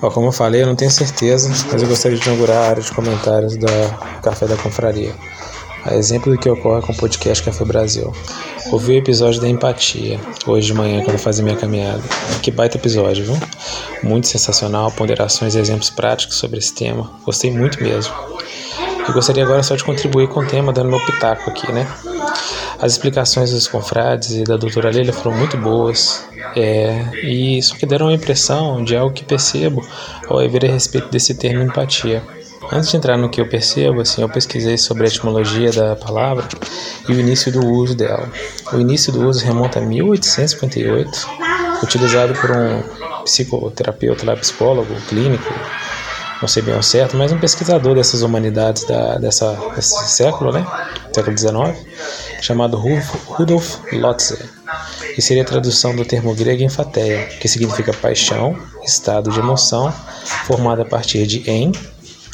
Ó, como eu falei, eu não tenho certeza, mas eu gostaria de inaugurar a área de comentários da Café da Confraria. A exemplo do que ocorre com o podcast Café Brasil. Ouvi o episódio da empatia, hoje de manhã, quando eu fazia minha caminhada. Que baita episódio, viu? Muito sensacional, ponderações e exemplos práticos sobre esse tema. Gostei muito mesmo. Eu gostaria agora só de contribuir com o tema, dando meu pitaco aqui, né? As explicações dos confrades e da doutora Leila foram muito boas, é, e isso que deram uma impressão de algo que percebo ao ver a respeito desse termo empatia. Antes de entrar no que eu percebo, assim, eu pesquisei sobre a etimologia da palavra e o início do uso dela. O início do uso remonta a 1858, utilizado por um psicoterapeuta, lá, psicólogo, clínico, não sei bem ao certo, mas um pesquisador dessas humanidades da, dessa, desse século, né, século XIX, chamado Rudolf Lotze, que seria a tradução do termo grego enfateia, que significa paixão, estado de emoção, formado a partir de em,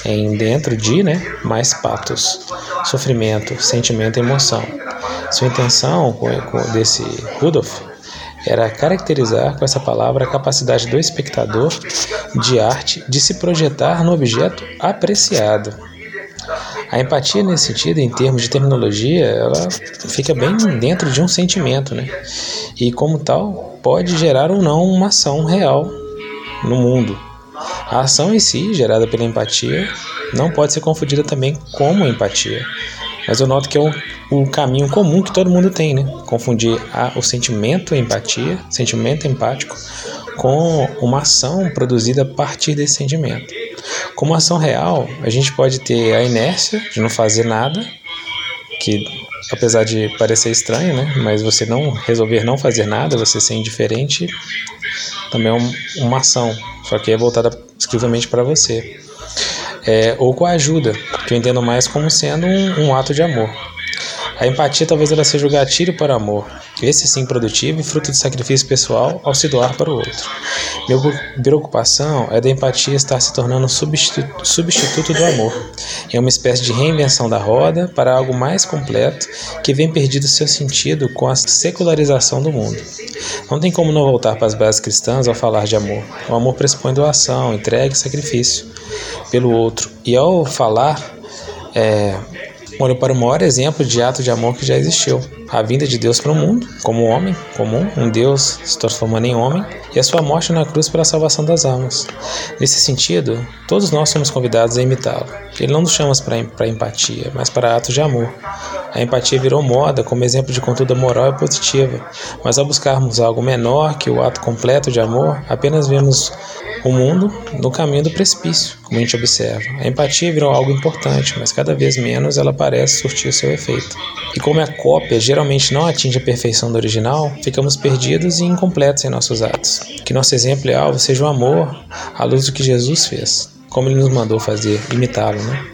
em dentro de, né, mais patos, sofrimento, sentimento e emoção. Sua intenção desse Rudolf era caracterizar com essa palavra a capacidade do espectador de arte de se projetar no objeto apreciado. A empatia nesse sentido, em termos de terminologia, ela fica bem dentro de um sentimento, né? E como tal, pode gerar ou não uma ação real no mundo. A ação em si, gerada pela empatia, não pode ser confundida também como empatia. Mas eu noto que é um, um caminho comum que todo mundo tem, né? Confundir a, o sentimento empatia, sentimento empático, com uma ação produzida a partir desse sentimento. Como ação real, a gente pode ter a inércia de não fazer nada, que apesar de parecer estranho, né? Mas você não resolver não fazer nada, você ser indiferente, também é uma ação, só que é voltada exclusivamente para você é, ou com a ajuda, que eu entendo mais como sendo um, um ato de amor. A empatia talvez ela seja o gatilho para amor, esse sim produtivo e fruto de sacrifício pessoal ao se doar para o outro. Minha preocupação é da empatia estar se tornando substituto, substituto do amor. É uma espécie de reinvenção da roda para algo mais completo que vem perdido seu sentido com a secularização do mundo. Não tem como não voltar para as bases cristãs ao falar de amor. O amor pressupõe doação, entrega e sacrifício pelo outro. E ao falar, é, olho para o maior exemplo de ato de amor que já existiu. A vinda de Deus para o mundo, como homem comum, um Deus se transformando em homem, e a sua morte na cruz pela salvação das almas. Nesse sentido, todos nós somos convidados a imitá-lo. Ele não nos chama para empatia, mas para atos de amor. A empatia virou moda como exemplo de conduta moral e positiva, mas ao buscarmos algo menor que o ato completo de amor, apenas vemos o mundo no caminho do precipício, como a gente observa. A empatia virou algo importante, mas cada vez menos ela parece surtir seu efeito. E como a cópia geralmente não atinge a perfeição do original, ficamos perdidos e incompletos em nossos atos. Que nosso exemplo e alvo seja o amor à luz do que Jesus fez, como ele nos mandou fazer, imitá-lo, né?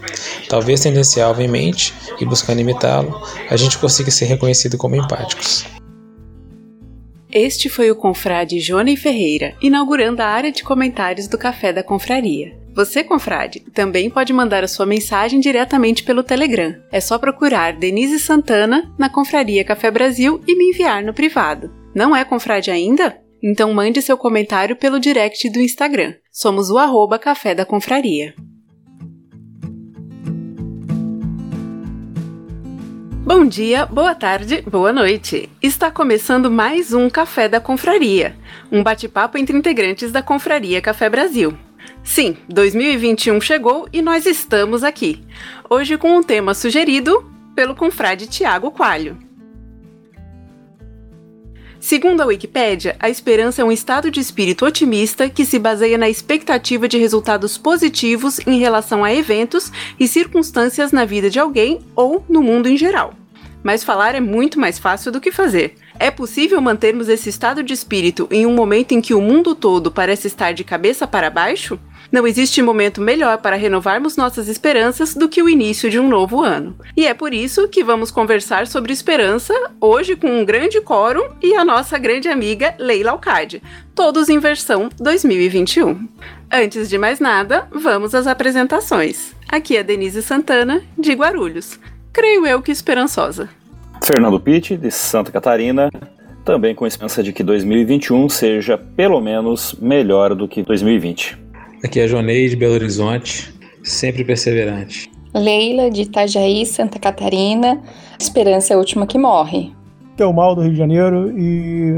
Talvez tendo esse alvo em mente e buscando imitá-lo, a gente consiga ser reconhecido como empáticos. Este foi o confrade Johnny Ferreira, inaugurando a área de comentários do Café da Confraria. Você, confrade, também pode mandar a sua mensagem diretamente pelo Telegram. É só procurar Denise Santana na Confraria Café Brasil e me enviar no privado. Não é confrade ainda? Então mande seu comentário pelo direct do Instagram. Somos o arroba Café da Confraria. Bom dia, boa tarde, boa noite. Está começando mais um Café da Confraria, um bate-papo entre integrantes da Confraria Café Brasil. Sim, 2021 chegou e nós estamos aqui. Hoje com um tema sugerido pelo confrade Tiago Coalho. Segundo a Wikipédia, a esperança é um estado de espírito otimista que se baseia na expectativa de resultados positivos em relação a eventos e circunstâncias na vida de alguém ou no mundo em geral mas falar é muito mais fácil do que fazer. É possível mantermos esse estado de espírito em um momento em que o mundo todo parece estar de cabeça para baixo? Não existe momento melhor para renovarmos nossas esperanças do que o início de um novo ano. E é por isso que vamos conversar sobre esperança hoje com um grande quórum e a nossa grande amiga Leila Alcade, todos em versão 2021. Antes de mais nada, vamos às apresentações. Aqui é Denise Santana, de Guarulhos creio eu que esperançosa. Fernando Pitti, de Santa Catarina, também com esperança de que 2021 seja pelo menos melhor do que 2020. Aqui é Jonei de Belo Horizonte, sempre perseverante. Leila de Itajaí, Santa Catarina, esperança é a última que morre. É o Mal do Rio de Janeiro e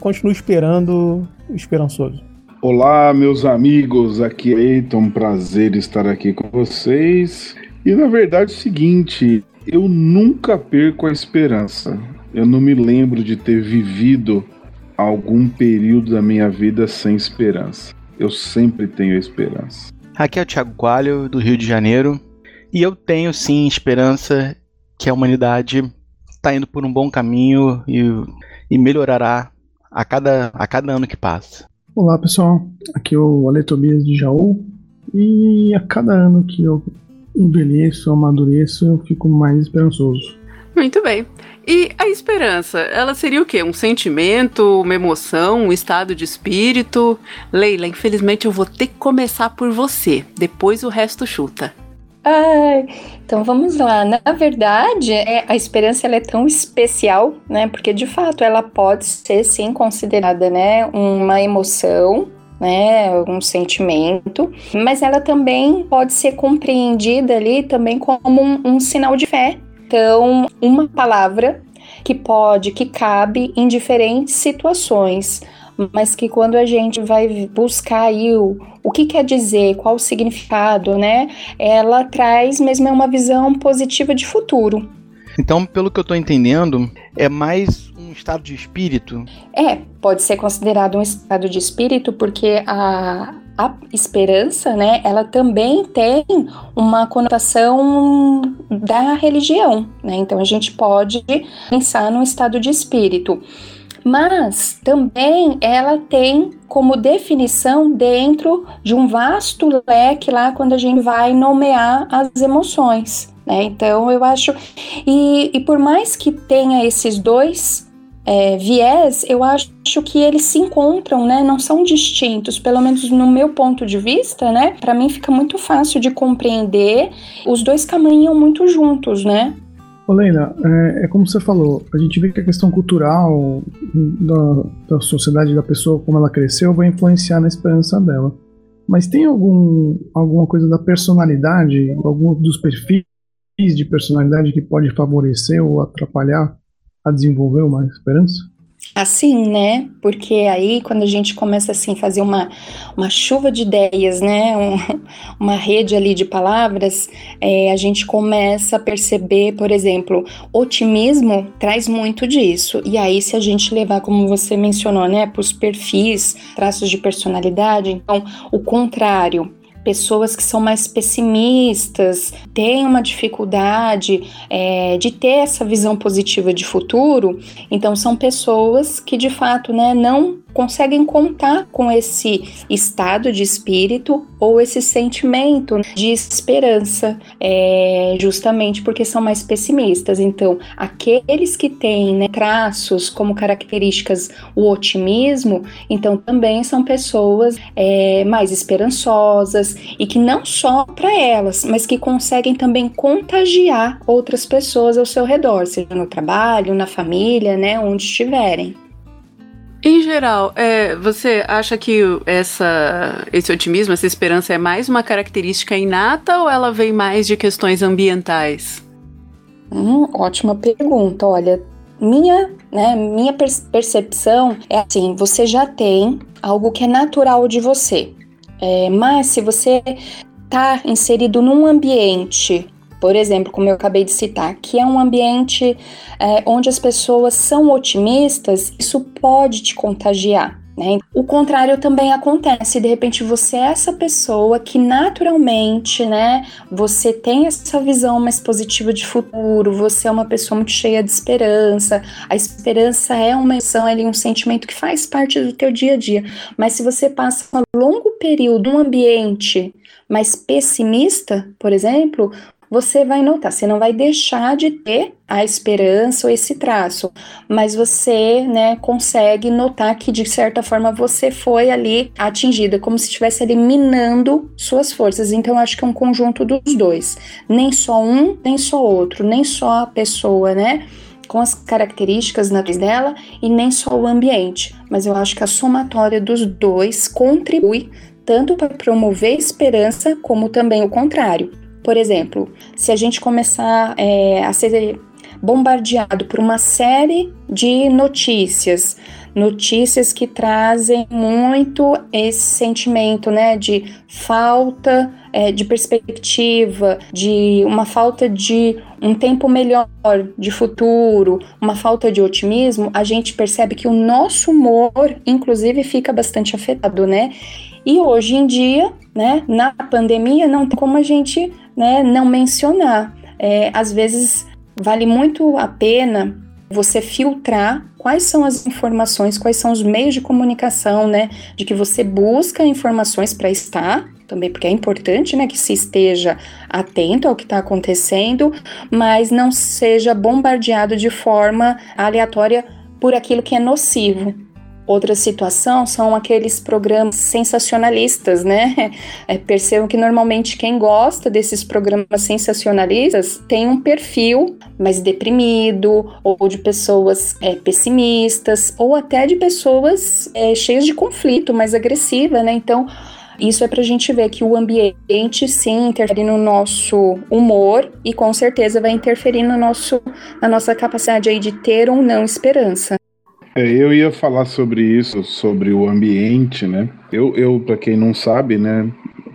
continuo esperando, esperançoso. Olá, meus amigos, aqui é Eiton, prazer estar aqui com vocês. E na verdade é o seguinte, eu nunca perco a esperança. Eu não me lembro de ter vivido algum período da minha vida sem esperança. Eu sempre tenho esperança. Aqui é o Thiago Coalho, do Rio de Janeiro, e eu tenho sim esperança que a humanidade está indo por um bom caminho e, e melhorará a cada, a cada ano que passa. Olá pessoal, aqui é o Ale Tobias de Jaú, e a cada ano que eu envelheço, amadureço, eu fico mais esperançoso. Muito bem. E a esperança, ela seria o quê? Um sentimento, uma emoção, um estado de espírito? Leila, infelizmente eu vou ter que começar por você. Depois o resto chuta. Ai, então vamos lá. Na verdade, é, a esperança ela é tão especial, né? Porque de fato ela pode ser sim considerada, né, uma emoção, né, um sentimento, mas ela também pode ser compreendida ali também como um, um sinal de fé, então, uma palavra que pode, que cabe em diferentes situações, mas que quando a gente vai buscar aí o, o que quer dizer, qual o significado, né? Ela traz mesmo uma visão positiva de futuro. Então, pelo que eu estou entendendo, é mais estado de espírito? É, pode ser considerado um estado de espírito porque a, a esperança, né, ela também tem uma conotação da religião, né? Então a gente pode pensar num estado de espírito. Mas também ela tem como definição dentro de um vasto leque lá quando a gente vai nomear as emoções. Né? Então eu acho. E, e por mais que tenha esses dois é, viés, eu acho que eles se encontram, né? Não são distintos, pelo menos no meu ponto de vista, né? Para mim fica muito fácil de compreender. Os dois caminham muito juntos, né? Olena, é, é, como você falou, a gente vê que a questão cultural da, da sociedade da pessoa, como ela cresceu, vai influenciar na esperança dela. Mas tem algum, alguma coisa da personalidade, algum dos perfis de personalidade que pode favorecer ou atrapalhar a desenvolver uma esperança? Assim, né? Porque aí quando a gente começa assim fazer uma, uma chuva de ideias, né? Um, uma rede ali de palavras, é, a gente começa a perceber, por exemplo, otimismo traz muito disso. E aí, se a gente levar, como você mencionou, né, para os perfis, traços de personalidade, então o contrário pessoas que são mais pessimistas, têm uma dificuldade é, de ter essa visão positiva de futuro, então são pessoas que de fato né, não conseguem contar com esse estado de espírito ou esse sentimento de esperança, é, justamente porque são mais pessimistas. Então, aqueles que têm né, traços como características o otimismo, então também são pessoas é, mais esperançosas e que não só para elas, mas que conseguem também contagiar outras pessoas ao seu redor, seja no trabalho, na família, né, onde estiverem. Em geral, é, você acha que essa, esse otimismo, essa esperança é mais uma característica inata ou ela vem mais de questões ambientais? Hum, ótima pergunta. Olha, minha, né, minha percepção é assim: você já tem algo que é natural de você, é, mas se você está inserido num ambiente por exemplo, como eu acabei de citar, que é um ambiente é, onde as pessoas são otimistas, isso pode te contagiar. Né? O contrário também acontece, de repente você é essa pessoa que naturalmente, né, você tem essa visão mais positiva de futuro, você é uma pessoa muito cheia de esperança. A esperança é uma emoção, é um sentimento que faz parte do teu dia a dia. Mas se você passa um longo período num ambiente mais pessimista, por exemplo, você vai notar, você não vai deixar de ter a esperança ou esse traço, mas você, né, consegue notar que de certa forma você foi ali atingida, como se estivesse ali minando suas forças. Então acho que é um conjunto dos dois, nem só um, nem só outro, nem só a pessoa, né? com as características naturais dela e nem só o ambiente, mas eu acho que a somatória dos dois contribui tanto para promover esperança como também o contrário. Por exemplo, se a gente começar é, a ser bombardeado por uma série de notícias, notícias que trazem muito esse sentimento, né, de falta é, de perspectiva, de uma falta de um tempo melhor, de futuro, uma falta de otimismo, a gente percebe que o nosso humor, inclusive, fica bastante afetado, né? E hoje em dia, né, na pandemia, não tem como a gente né, não mencionar. É, às vezes vale muito a pena você filtrar quais são as informações, quais são os meios de comunicação, né, de que você busca informações para estar, também porque é importante, né, que se esteja atento ao que está acontecendo, mas não seja bombardeado de forma aleatória por aquilo que é nocivo. Outra situação são aqueles programas sensacionalistas, né? É, percebam que normalmente quem gosta desses programas sensacionalistas tem um perfil mais deprimido, ou de pessoas é, pessimistas, ou até de pessoas é, cheias de conflito, mais agressiva, né? Então, isso é para a gente ver que o ambiente sim interfere no nosso humor e com certeza vai interferir no nosso, na nossa capacidade aí de ter ou não esperança. É, eu ia falar sobre isso, sobre o ambiente, né? Eu, eu para quem não sabe, né,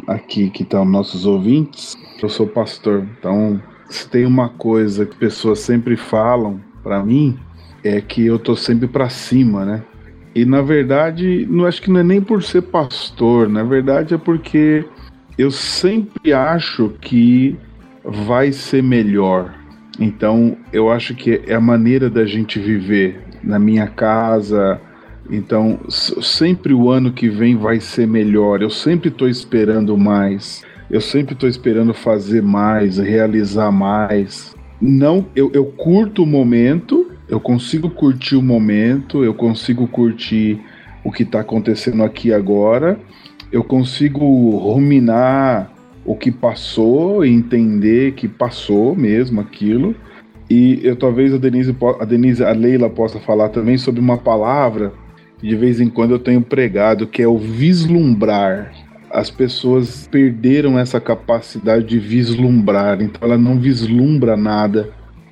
aqui que estão nossos ouvintes, eu sou pastor. Então, se tem uma coisa que pessoas sempre falam para mim, é que eu tô sempre para cima, né? E na verdade, não acho que não é nem por ser pastor, na verdade é porque eu sempre acho que vai ser melhor. Então, eu acho que é a maneira da gente viver na minha casa. Então, sempre o ano que vem vai ser melhor. Eu sempre estou esperando mais. Eu sempre estou esperando fazer mais, realizar mais. Não, eu, eu curto o momento, eu consigo curtir o momento, eu consigo curtir o que está acontecendo aqui agora, eu consigo ruminar o que passou entender que passou mesmo aquilo. E eu talvez a Denise, a Denise, a Leila possa falar também sobre uma palavra que de vez em quando eu tenho pregado, que é o vislumbrar. As pessoas perderam essa capacidade de vislumbrar, então ela não vislumbra nada.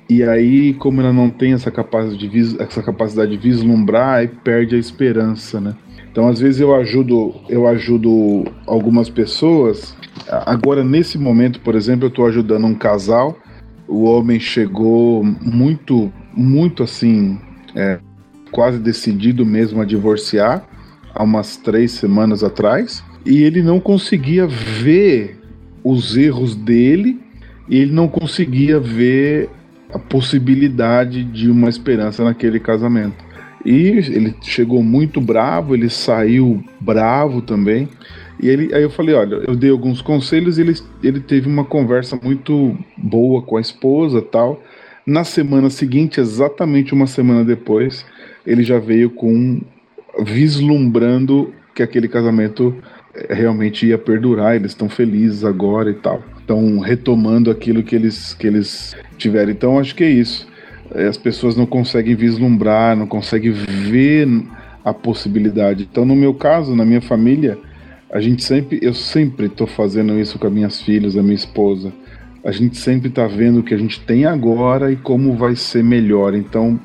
E aí, como ela não tem essa capacidade de, vis, essa capacidade de vislumbrar, perde a esperança, né? Então, às vezes eu ajudo, eu ajudo algumas pessoas. Agora, nesse momento, por exemplo, eu estou ajudando um casal o homem chegou muito, muito assim, é, quase decidido mesmo a divorciar, há umas três semanas atrás, e ele não conseguia ver os erros dele, e ele não conseguia ver a possibilidade de uma esperança naquele casamento. E ele chegou muito bravo, ele saiu bravo também. E ele, aí eu falei, olha, eu dei alguns conselhos e ele, ele teve uma conversa muito boa com a esposa tal. Na semana seguinte, exatamente uma semana depois, ele já veio com vislumbrando que aquele casamento eh, realmente ia perdurar, eles estão felizes agora e tal. Estão retomando aquilo que eles, que eles tiveram. Então acho que é isso. Eh, as pessoas não conseguem vislumbrar, não conseguem ver a possibilidade. Então, no meu caso, na minha família, a gente sempre, eu sempre estou fazendo isso com as minhas filhas, a minha esposa. A gente sempre está vendo o que a gente tem agora e como vai ser melhor. Então,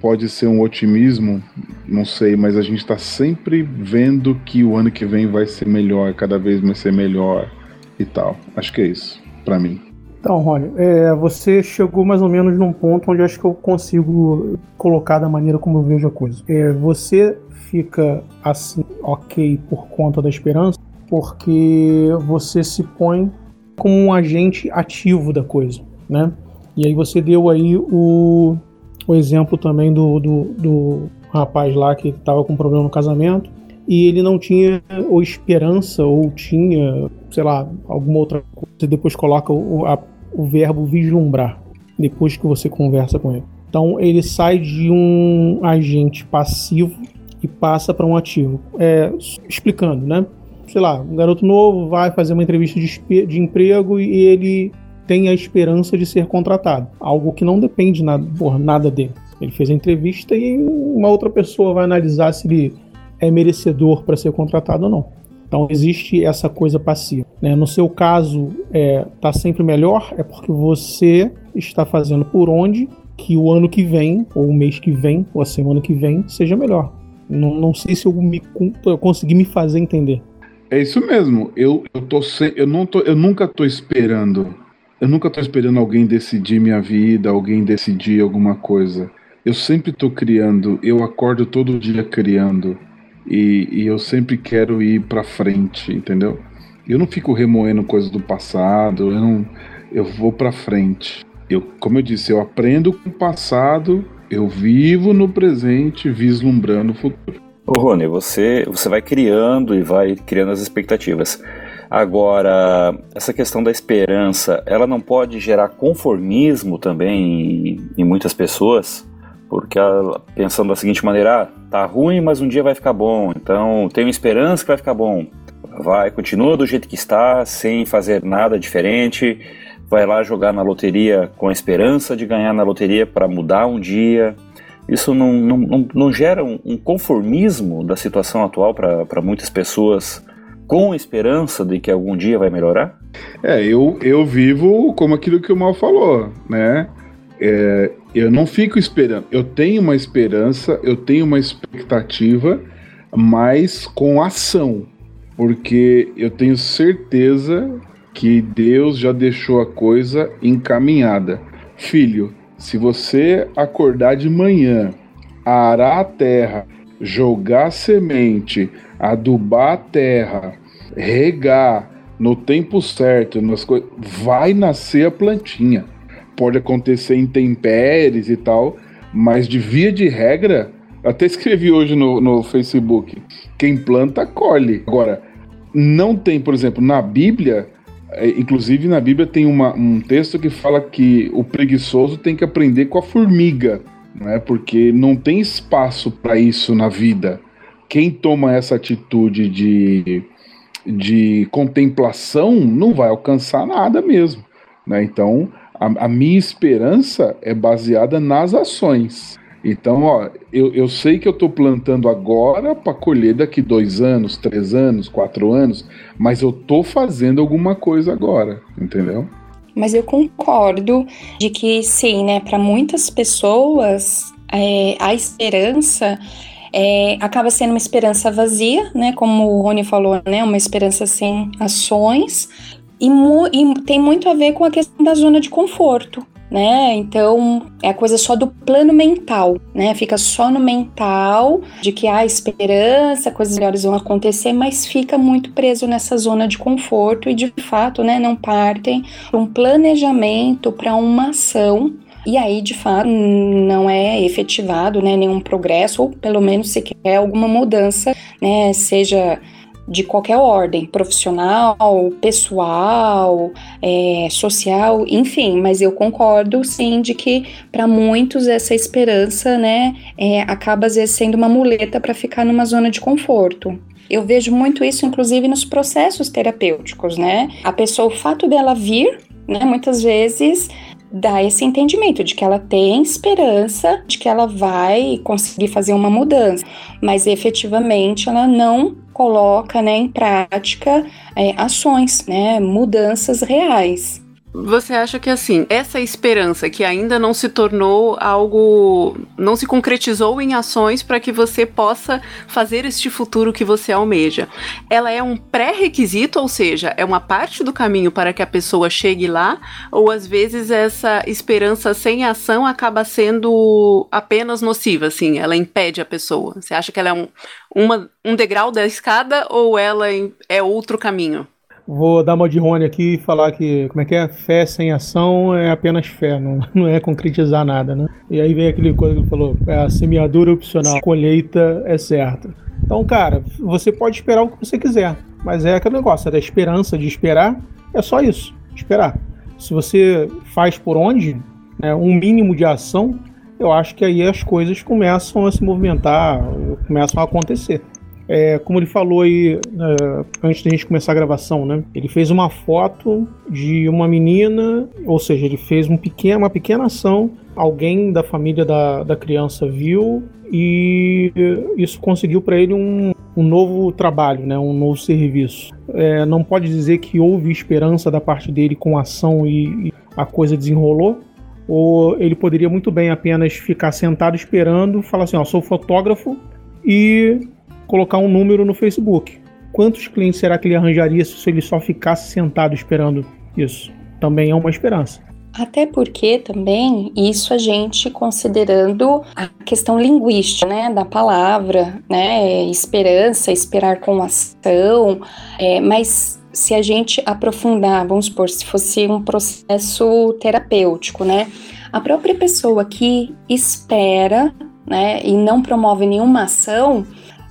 pode ser um otimismo, não sei, mas a gente está sempre vendo que o ano que vem vai ser melhor, cada vez vai ser melhor e tal. Acho que é isso, para mim. Então, Rony, é, você chegou mais ou menos num ponto onde acho que eu consigo colocar da maneira como eu vejo a coisa. É, você fica assim, ok, por conta da esperança, porque você se põe como um agente ativo da coisa, né? E aí você deu aí o, o exemplo também do, do, do rapaz lá que estava com problema no casamento e ele não tinha ou esperança ou tinha, sei lá, alguma outra coisa. Você depois coloca o, a, o verbo vislumbrar depois que você conversa com ele. Então ele sai de um agente passivo e passa para um ativo. É, explicando, né? Sei lá, um garoto novo vai fazer uma entrevista de, de emprego e ele tem a esperança de ser contratado. Algo que não depende nada, porra, nada dele. Ele fez a entrevista e uma outra pessoa vai analisar se ele é merecedor para ser contratado ou não. Então existe essa coisa passiva. Né? No seu caso, é, tá sempre melhor, é porque você está fazendo por onde que o ano que vem, ou o mês que vem, ou a semana que vem, seja melhor. Não, não sei se eu, me, eu consegui me fazer entender. É isso mesmo. Eu, eu, tô se, eu, não tô, eu nunca tô esperando. Eu nunca tô esperando alguém decidir minha vida, alguém decidir alguma coisa. Eu sempre tô criando. Eu acordo todo dia criando. E, e eu sempre quero ir para frente, entendeu? Eu não fico remoendo coisas do passado. Eu não. Eu vou para frente. Eu, como eu disse, eu aprendo com o passado eu vivo no presente, vislumbrando o futuro. Ô Rony, você, você vai criando e vai criando as expectativas. Agora, essa questão da esperança, ela não pode gerar conformismo também em, em muitas pessoas? Porque ela, pensando da seguinte maneira, ah, tá ruim, mas um dia vai ficar bom, então tenho esperança que vai ficar bom. Vai, continua do jeito que está, sem fazer nada diferente, vai lá jogar na loteria com a esperança de ganhar na loteria para mudar um dia. Isso não, não, não, não gera um, conformismo da situação atual para muitas pessoas com esperança de que algum dia vai melhorar? É, eu, eu vivo como aquilo que o Mal falou, né? É, eu não fico esperando. Eu tenho uma esperança, eu tenho uma expectativa, mas com ação. Porque eu tenho certeza que Deus já deixou a coisa encaminhada. Filho, se você acordar de manhã, arar a terra, jogar semente, adubar a terra, regar no tempo certo, nas coisas, vai nascer a plantinha. Pode acontecer intempéries e tal, mas de via de regra, até escrevi hoje no, no Facebook: quem planta, colhe. Agora, não tem, por exemplo, na Bíblia, inclusive na Bíblia tem uma, um texto que fala que o preguiçoso tem que aprender com a formiga, né? porque não tem espaço para isso na vida. Quem toma essa atitude de, de contemplação não vai alcançar nada mesmo. Né? Então, a, a minha esperança é baseada nas ações. Então, ó, eu, eu sei que eu estou plantando agora para colher daqui dois anos, três anos, quatro anos, mas eu estou fazendo alguma coisa agora, entendeu? Mas eu concordo de que sim, né? Para muitas pessoas é, a esperança é, acaba sendo uma esperança vazia, né? Como o Rony falou, né? Uma esperança sem ações. E, e tem muito a ver com a questão da zona de conforto né? Então é a coisa só do plano mental, né? Fica só no mental de que há esperança, coisas melhores vão acontecer, mas fica muito preso nessa zona de conforto e de fato, né? Não partem para um planejamento, para uma ação e aí, de fato, não é efetivado né, nenhum progresso, ou pelo menos se quer alguma mudança, né, seja de qualquer ordem, profissional, pessoal, é, social, enfim, mas eu concordo sim de que para muitos essa esperança, né, é, acaba às vezes sendo uma muleta para ficar numa zona de conforto. Eu vejo muito isso, inclusive, nos processos terapêuticos, né? A pessoa, o fato dela vir, né, muitas vezes dá esse entendimento de que ela tem esperança de que ela vai conseguir fazer uma mudança, mas efetivamente ela não coloca né, em prática é, ações, né, mudanças reais. Você acha que assim, essa esperança que ainda não se tornou algo, não se concretizou em ações para que você possa fazer este futuro que você almeja, ela é um pré-requisito, ou seja, é uma parte do caminho para que a pessoa chegue lá, ou às vezes essa esperança sem ação acaba sendo apenas nociva, assim, ela impede a pessoa. Você acha que ela é um, uma, um degrau da escada ou ela é outro caminho? Vou dar uma de Rony aqui e falar que, como é que é? Fé sem ação é apenas fé, não, não é concretizar nada, né? E aí vem aquele coisa que ele falou, é a semeadura opcional, a colheita é certa. Então, cara, você pode esperar o que você quiser, mas é aquele negócio, é da esperança de esperar, é só isso, esperar. Se você faz por onde, né, um mínimo de ação, eu acho que aí as coisas começam a se movimentar, começam a acontecer. É, como ele falou aí é, antes da gente começar a gravação, né? Ele fez uma foto de uma menina, ou seja, ele fez um pequeno, uma pequena ação. Alguém da família da, da criança viu e isso conseguiu para ele um, um novo trabalho, né, um novo serviço. É, não pode dizer que houve esperança da parte dele com ação e, e a coisa desenrolou, ou ele poderia muito bem apenas ficar sentado esperando, falar assim, ó, sou fotógrafo e colocar um número no Facebook. Quantos clientes será que ele arranjaria se ele só ficasse sentado esperando isso? Também é uma esperança. Até porque também isso a gente considerando a questão linguística, né, da palavra, né, esperança, esperar com ação, é, mas se a gente aprofundar, vamos supor, se fosse um processo terapêutico, né, a própria pessoa que espera, né, e não promove nenhuma ação,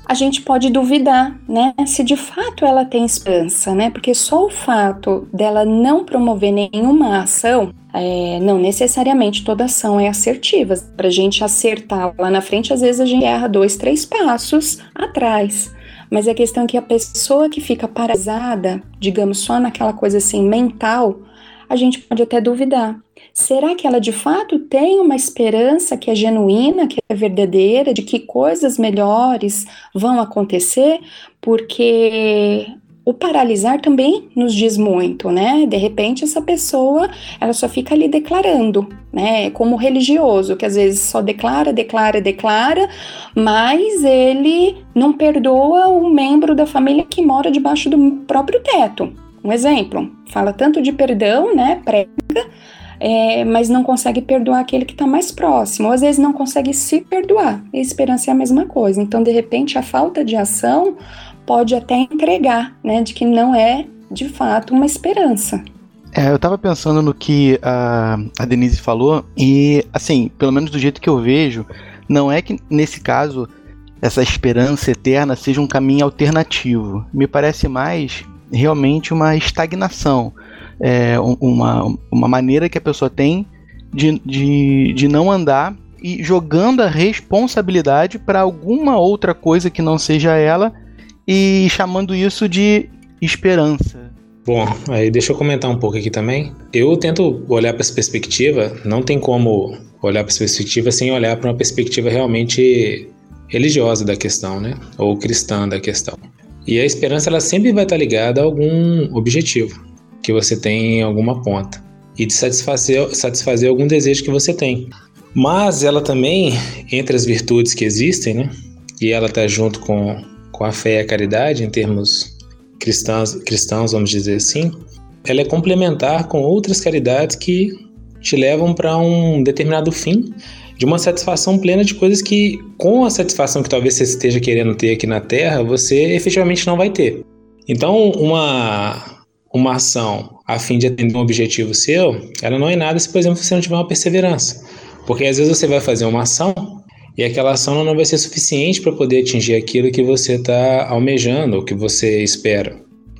a gente pode duvidar, né, se de fato ela tem esperança, né, porque só o fato dela não promover nenhuma ação, é, não necessariamente toda ação é assertiva. Para a gente acertar lá na frente, às vezes a gente erra dois, três passos atrás. Mas a questão é que a pessoa que fica paralisada, digamos, só naquela coisa assim mental, a gente pode até duvidar. Será que ela de fato tem uma esperança que é genuína, que é verdadeira, de que coisas melhores vão acontecer? Porque o paralisar também nos diz muito, né? De repente essa pessoa, ela só fica ali declarando, né? Como religioso, que às vezes só declara, declara, declara, mas ele não perdoa o membro da família que mora debaixo do próprio teto. Um exemplo, fala tanto de perdão, né? Prega, é, mas não consegue perdoar aquele que está mais próximo, ou às vezes não consegue se perdoar. E esperança é a mesma coisa. Então, de repente, a falta de ação pode até entregar, né, de que não é de fato uma esperança. É, eu tava pensando no que a, a Denise falou, e assim, pelo menos do jeito que eu vejo, não é que nesse caso essa esperança eterna seja um caminho alternativo. Me parece mais realmente uma estagnação, é, uma, uma maneira que a pessoa tem de, de, de não andar e jogando a responsabilidade para alguma outra coisa que não seja ela e chamando isso de esperança. Bom, aí deixa eu comentar um pouco aqui também. Eu tento olhar para essa perspectiva, não tem como olhar para essa perspectiva sem olhar para uma perspectiva realmente religiosa da questão, né? Ou cristã da questão. E a esperança ela sempre vai estar ligada a algum objetivo que você tem em alguma ponta e de satisfazer, satisfazer algum desejo que você tem. Mas ela também, entre as virtudes que existem, né? E ela está junto com com a fé e a caridade, em termos cristãos, cristãos, vamos dizer assim, ela é complementar com outras caridades que te levam para um determinado fim, de uma satisfação plena de coisas que, com a satisfação que talvez você esteja querendo ter aqui na Terra, você efetivamente não vai ter. Então, uma, uma ação a fim de atender um objetivo seu, ela não é nada se, por exemplo, você não tiver uma perseverança. Porque às vezes você vai fazer uma ação e aquela ação não vai ser suficiente para poder atingir aquilo que você está almejando, ou que você espera.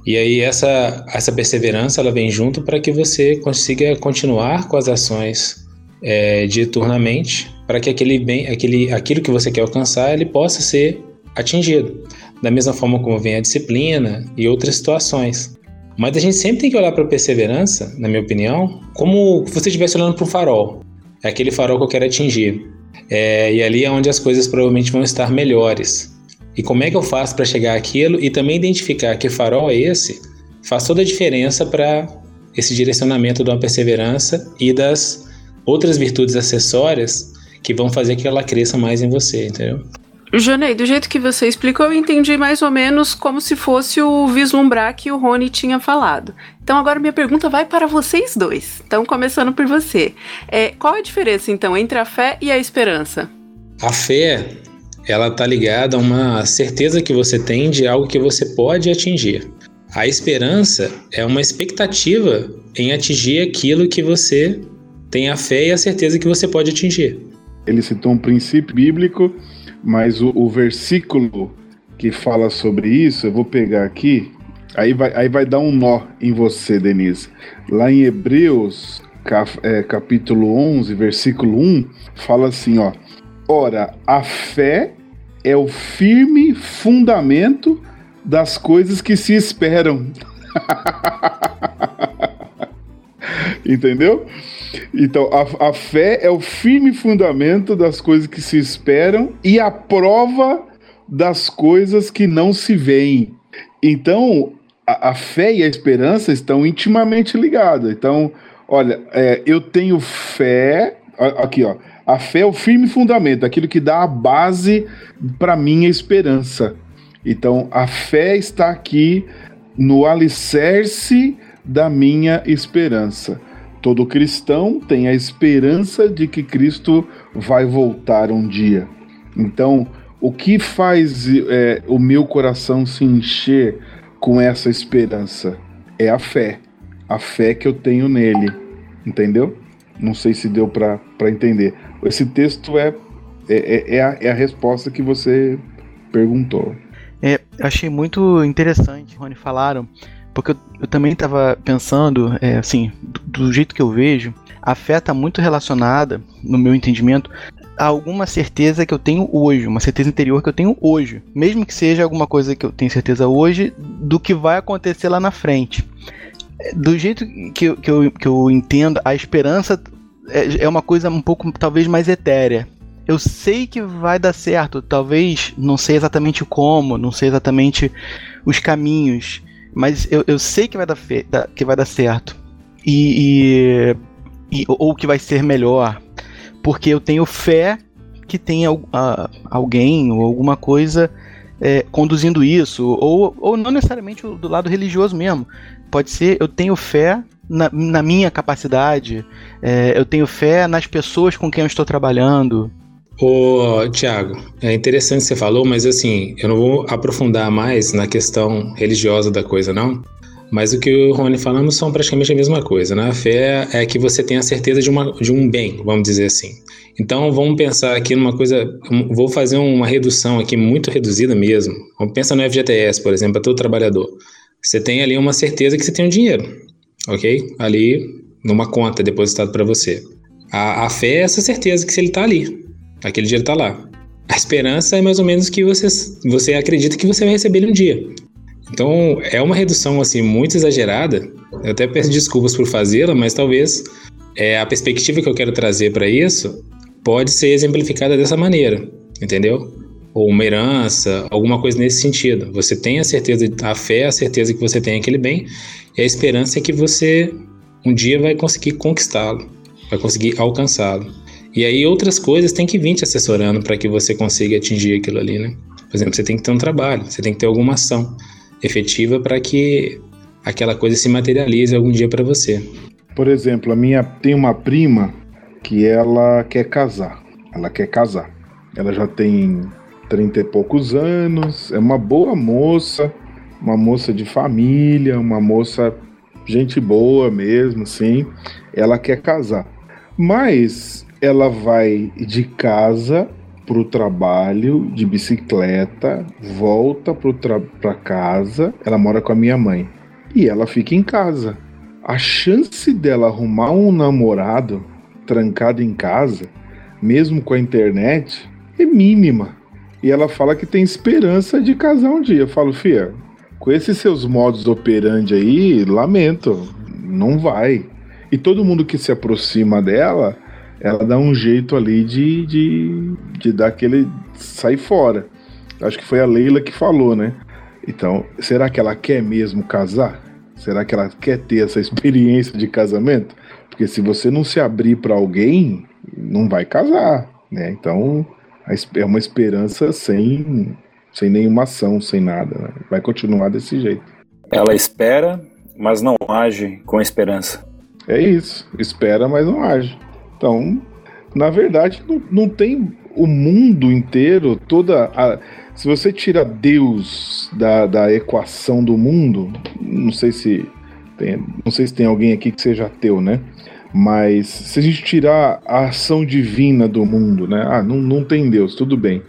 E aí essa, essa perseverança ela vem junto para que você consiga continuar com as ações é, diuturnamente, para que aquele bem, aquele, aquilo que você quer alcançar ele possa ser atingido. Da mesma forma como vem a disciplina e outras situações. Mas a gente sempre tem que olhar para a perseverança, na minha opinião, como se você estivesse olhando para um farol. É aquele farol que eu quero atingir. É, e ali é onde as coisas provavelmente vão estar melhores. E como é que eu faço para chegar àquilo e também identificar que farol é esse faz toda a diferença para esse direcionamento uma perseverança e das outras virtudes acessórias que vão fazer que ela cresça mais em você, entendeu? Jonei, do jeito que você explicou, eu entendi mais ou menos como se fosse o vislumbrar que o Rony tinha falado. Então agora minha pergunta vai para vocês dois. Então, começando por você. É, qual a diferença, então, entre a fé e a esperança? A fé, ela tá ligada a uma certeza que você tem de algo que você pode atingir. A esperança é uma expectativa em atingir aquilo que você tem a fé e a certeza que você pode atingir. Ele citou um princípio bíblico mas o, o, versículo que fala sobre isso, eu vou pegar aqui, aí vai, aí vai dar um nó em você, Denise. Lá em Hebreus, é, capítulo 11, versículo 1, fala assim, ó. Ora, a fé é o firme fundamento das coisas que se esperam. Entendeu? Então, a, a fé é o firme fundamento das coisas que se esperam e a prova das coisas que não se veem. Então, a, a fé e a esperança estão intimamente ligadas. Então, olha, é, eu tenho fé. Aqui, ó. A fé é o firme fundamento, aquilo que dá a base para minha esperança. Então, a fé está aqui no alicerce da minha esperança. Todo cristão tem a esperança de que Cristo vai voltar um dia. Então, o que faz é, o meu coração se encher com essa esperança? É a fé. A fé que eu tenho nele. Entendeu? Não sei se deu para entender. Esse texto é, é, é, é, a, é a resposta que você perguntou. É, achei muito interessante, Rony, falaram, porque eu, eu também estava pensando, é, assim, do, do, jeito que eu vejo, a fé está muito relacionada, no meu entendimento, a alguma certeza que eu tenho hoje, uma certeza interior que eu tenho hoje, mesmo que seja alguma coisa que eu tenho certeza hoje do que vai acontecer lá na frente. Do jeito que, eu, que, eu, que eu entendo, a esperança é, é uma coisa um pouco, talvez, mais etérea. Eu sei que vai dar certo, talvez não sei exatamente como, não sei exatamente os caminhos, mas eu, eu sei que vai dar, fe que vai dar certo. E, e, e, ou que vai ser melhor, porque eu tenho fé que tem alguém ou alguma coisa é, conduzindo isso, ou, ou não necessariamente do lado religioso mesmo. Pode ser, eu tenho fé na, na minha capacidade, é, eu tenho fé nas pessoas com quem eu estou trabalhando. Ô, Tiago, é interessante você falou, mas assim, eu não vou aprofundar mais na questão religiosa da coisa, não. Mas o que o Rony falamos são praticamente a mesma coisa, né? A fé é que você tenha certeza de, uma, de um bem, vamos dizer assim. Então vamos pensar aqui numa coisa, vou fazer uma redução aqui muito reduzida mesmo. Vamos pensar no FGTS, por exemplo, para todo trabalhador. Você tem ali uma certeza que você tem um dinheiro, ok? Ali numa conta depositado para você. A, a fé é essa certeza que se ele está ali, Aquele dinheiro está lá. A esperança é mais ou menos que você, você acredita que você vai receber ele um dia. Então é uma redução assim muito exagerada. Eu até peço desculpas por fazê-la, mas talvez é, a perspectiva que eu quero trazer para isso pode ser exemplificada dessa maneira, entendeu? Ou uma herança, alguma coisa nesse sentido. Você tem a certeza, a fé, a certeza que você tem aquele bem, e a esperança é que você um dia vai conseguir conquistá-lo, vai conseguir alcançá-lo. E aí outras coisas têm que vir te assessorando para que você consiga atingir aquilo ali, né? Por exemplo, você tem que ter um trabalho, você tem que ter alguma ação efetiva para que aquela coisa se materialize algum dia para você. Por exemplo, a minha tem uma prima que ela quer casar. Ela quer casar. Ela já tem 30 e poucos anos, é uma boa moça, uma moça de família, uma moça gente boa mesmo, sim. Ela quer casar. Mas ela vai de casa para o trabalho de bicicleta, volta para casa. Ela mora com a minha mãe e ela fica em casa. A chance dela arrumar um namorado trancado em casa, mesmo com a internet, é mínima. E ela fala que tem esperança de casar um dia. Eu falo, Fia, com esses seus modos operandi aí, lamento, não vai. E todo mundo que se aproxima dela ela dá um jeito ali de, de, de dar aquele. sair fora. Acho que foi a Leila que falou, né? Então, será que ela quer mesmo casar? Será que ela quer ter essa experiência de casamento? Porque se você não se abrir para alguém, não vai casar, né? Então, é uma esperança sem, sem nenhuma ação, sem nada. Né? Vai continuar desse jeito. Ela espera, mas não age com esperança. É isso. Espera, mas não age. Então, na verdade, não, não tem o mundo inteiro, toda a. Se você tira Deus da, da equação do mundo, não sei se tem, não sei se tem alguém aqui que seja ateu, né? Mas se a gente tirar a ação divina do mundo, né? Ah, não, não tem Deus, tudo bem.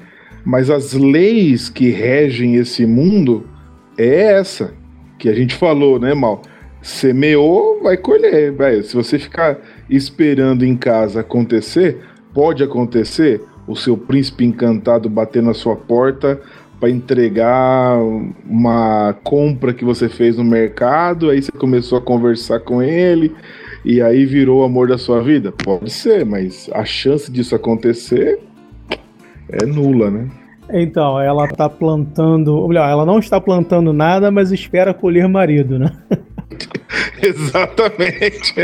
Mas as leis que regem esse mundo é essa que a gente falou, né, Mal? Semeou, vai colher. Se você ficar esperando em casa acontecer, pode acontecer o seu príncipe encantado bater na sua porta para entregar uma compra que você fez no mercado, aí você começou a conversar com ele e aí virou o amor da sua vida? Pode ser, mas a chance disso acontecer é nula, né? Então, ela tá plantando. Melhor, ela não está plantando nada, mas espera colher marido, né? Exatamente.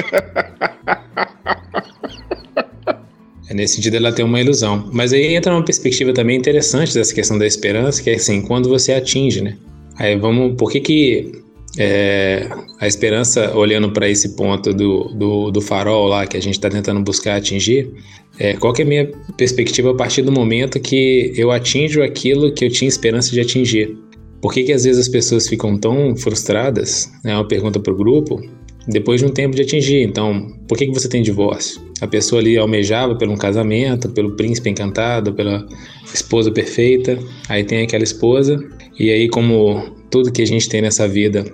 É, nesse sentido, ela tem uma ilusão. Mas aí entra uma perspectiva também interessante dessa questão da esperança, que é assim, quando você atinge, né? Aí vamos. Por que que é, a esperança, olhando para esse ponto do, do, do, farol lá que a gente está tentando buscar atingir, é, qual que é a minha perspectiva a partir do momento que eu atinjo aquilo que eu tinha esperança de atingir? Por que, que às vezes as pessoas ficam tão frustradas? É uma pergunta para o grupo. Depois de um tempo de atingir. Então, por que, que você tem divórcio? A pessoa ali almejava pelo um casamento, pelo príncipe encantado, pela esposa perfeita. Aí tem aquela esposa. E aí, como tudo que a gente tem nessa vida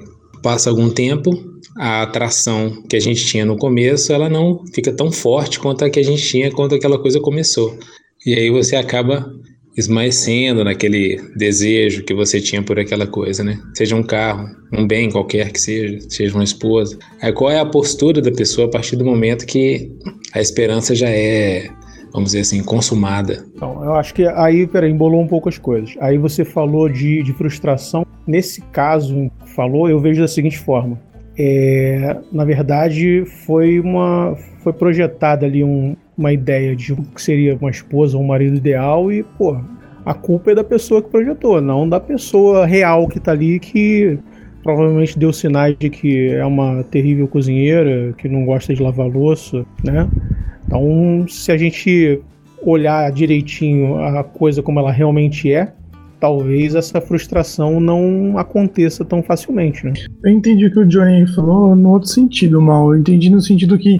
passa algum tempo, a atração que a gente tinha no começo, ela não fica tão forte quanto a que a gente tinha quando aquela coisa começou. E aí você acaba esmaecendo naquele desejo que você tinha por aquela coisa, né? Seja um carro, um bem qualquer que seja, seja uma esposa. Aí qual é a postura da pessoa a partir do momento que a esperança já é vamos dizer assim, consumada. Então, eu acho que aí, peraí, embolou um pouco as coisas. Aí você falou de, de frustração. Nesse caso, falou, eu vejo da seguinte forma. É, na verdade, foi uma foi projetada ali um, uma ideia de o que seria uma esposa ou um marido ideal e, pô, a culpa é da pessoa que projetou, não da pessoa real que tá ali que provavelmente deu sinais de que é uma terrível cozinheira, que não gosta de lavar louça, né? Então, se a gente olhar direitinho a coisa como ela realmente é, talvez essa frustração não aconteça tão facilmente, né? Eu entendi o que o Johnny falou no outro sentido, mal. Eu entendi no sentido que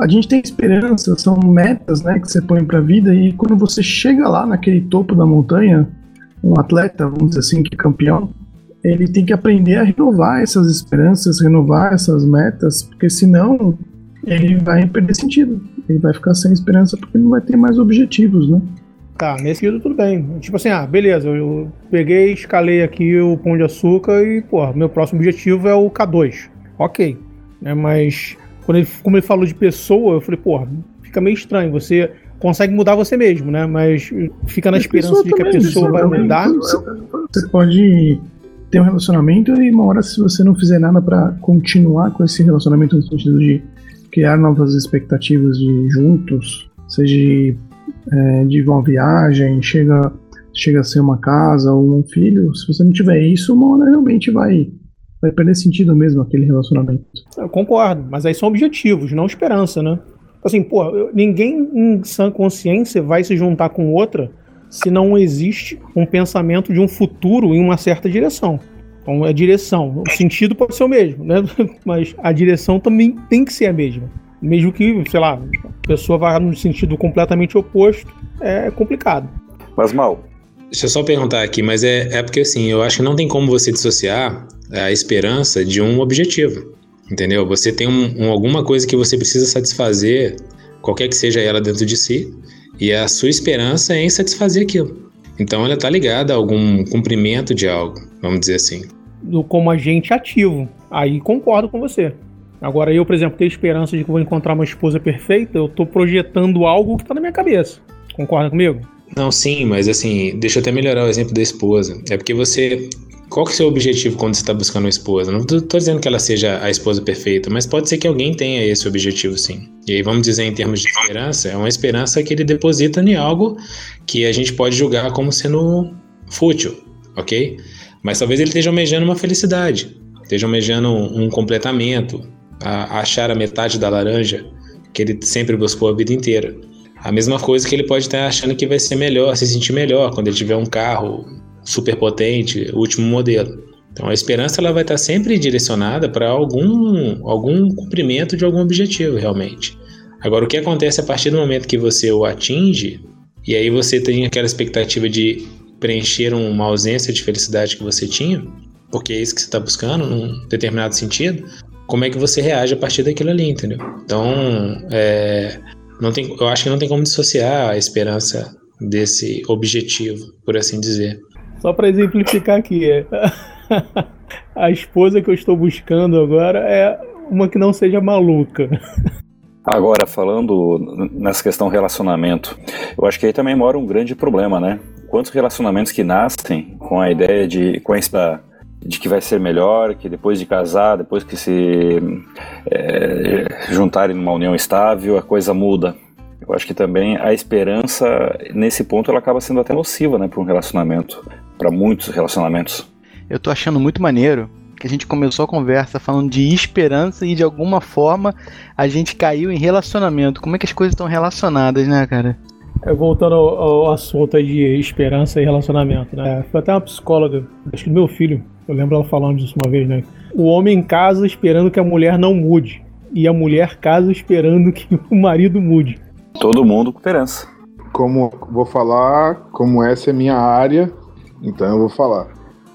a gente tem esperança, são metas, né, que você põe para a vida e quando você chega lá naquele topo da montanha, um atleta, vamos dizer assim, que é campeão, ele tem que aprender a renovar essas esperanças, renovar essas metas, porque senão ele vai perder sentido. Ele vai ficar sem esperança porque não vai ter mais objetivos, né? Tá, nesse sentido tudo bem. Tipo assim, ah, beleza, eu peguei, escalei aqui o pão de açúcar e, pô, meu próximo objetivo é o K2. Ok. Né, mas, quando ele, como ele falou de pessoa, eu falei, pô, fica meio estranho. Você consegue mudar você mesmo, né? Mas fica na Mas esperança de que a pessoa vai mudar. Você pode ter um relacionamento e uma hora, se você não fizer nada para continuar com esse relacionamento no sentido de criar novas expectativas de juntos, seja é, de uma viagem, chega, chega a ser uma casa ou um filho, se você não tiver isso, uma hora realmente vai, vai perder sentido mesmo aquele relacionamento. Eu concordo, mas aí são objetivos, não esperança, né? Assim, pô, ninguém em sã consciência vai se juntar com outra se não existe um pensamento de um futuro em uma certa direção. Então, a direção, o sentido pode ser o mesmo, né? Mas a direção também tem que ser a mesma. Mesmo que, sei lá, a pessoa vá no sentido completamente oposto, é complicado. Mas mal. Deixa eu só perguntar aqui, mas é, é porque assim, eu acho que não tem como você dissociar a esperança de um objetivo. Entendeu? Você tem um, um, alguma coisa que você precisa satisfazer, qualquer que seja ela dentro de si, e a sua esperança é em satisfazer aquilo. Então ela está ligada a algum cumprimento de algo, vamos dizer assim. Como agente ativo. Aí concordo com você. Agora, eu, por exemplo, tenho esperança de que vou encontrar uma esposa perfeita, eu estou projetando algo que está na minha cabeça. Concorda comigo? Não, sim, mas assim, deixa eu até melhorar o exemplo da esposa. É porque você. Qual que é o seu objetivo quando você está buscando uma esposa? Não estou dizendo que ela seja a esposa perfeita, mas pode ser que alguém tenha esse objetivo, sim. E aí, vamos dizer, em termos de esperança, é uma esperança que ele deposita em algo que a gente pode julgar como sendo fútil, ok? Mas talvez ele esteja almejando uma felicidade, esteja almejando um completamento, a achar a metade da laranja que ele sempre buscou a vida inteira. A mesma coisa que ele pode estar achando que vai ser melhor, se sentir melhor quando ele tiver um carro super potente, último modelo. Então a esperança ela vai estar sempre direcionada para algum algum cumprimento de algum objetivo realmente. Agora o que acontece a partir do momento que você o atinge e aí você tem aquela expectativa de preencher uma ausência de felicidade que você tinha, porque é isso que você está buscando num determinado sentido, como é que você reage a partir daquilo ali, entendeu? Então, é, não tem, eu acho que não tem como dissociar a esperança desse objetivo, por assim dizer. Só para exemplificar aqui, é, a esposa que eu estou buscando agora é uma que não seja maluca. Agora, falando nessa questão relacionamento, eu acho que aí também mora um grande problema, né? quantos relacionamentos que nascem com a ideia de com essa de que vai ser melhor, que depois de casar, depois que se é, juntarem numa união estável, a coisa muda. Eu acho que também a esperança, nesse ponto, ela acaba sendo até nociva né, para um relacionamento, para muitos relacionamentos. Eu tô achando muito maneiro que a gente começou a conversa falando de esperança e de alguma forma a gente caiu em relacionamento. Como é que as coisas estão relacionadas, né, cara? É, voltando ao, ao, assunto aí de esperança e relacionamento, né? Foi até uma psicóloga, acho que do meu filho, eu lembro ela falando disso uma vez, né? O homem casa esperando que a mulher não mude. E a mulher casa esperando que o marido mude. Todo mundo com esperança. Como vou falar, como essa é minha área, então eu vou falar.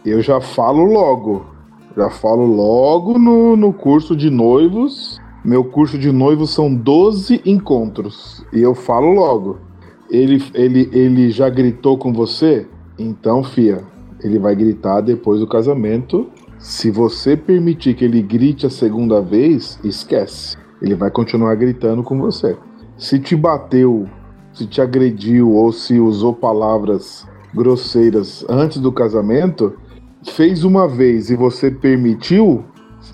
Eu já falo logo. Já falo logo no, no curso de noivos. Meu curso de noivos são 12 encontros. E eu falo logo. Ele, ele, ele já gritou com você? Então, fia, ele vai gritar depois do casamento. Se você permitir que ele grite a segunda vez, esquece. Ele vai continuar gritando com você. Se te bateu, se te agrediu ou se usou palavras grosseiras antes do casamento, fez uma vez e você permitiu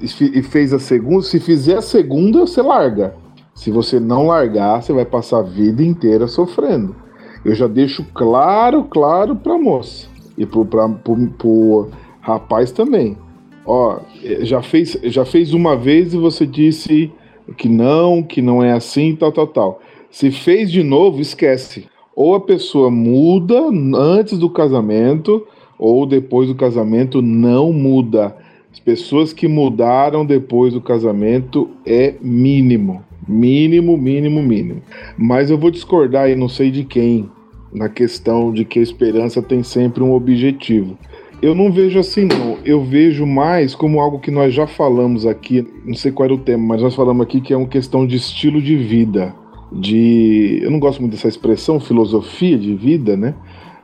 e fez a segunda, se fizer a segunda, você larga. Se você não largar, você vai passar a vida inteira sofrendo. Eu já deixo claro, claro pra moça. E pro, pra, pro, pro rapaz também. Ó, já fez, já fez uma vez e você disse que não, que não é assim, tal, tal, tal. Se fez de novo, esquece. Ou a pessoa muda antes do casamento, ou depois do casamento não muda. As pessoas que mudaram depois do casamento é mínimo. Mínimo, mínimo, mínimo. Mas eu vou discordar e não sei de quem na questão de que a esperança tem sempre um objetivo. Eu não vejo assim, não. Eu vejo mais como algo que nós já falamos aqui, não sei qual era o tema, mas nós falamos aqui que é uma questão de estilo de vida. De. Eu não gosto muito dessa expressão, filosofia de vida, né?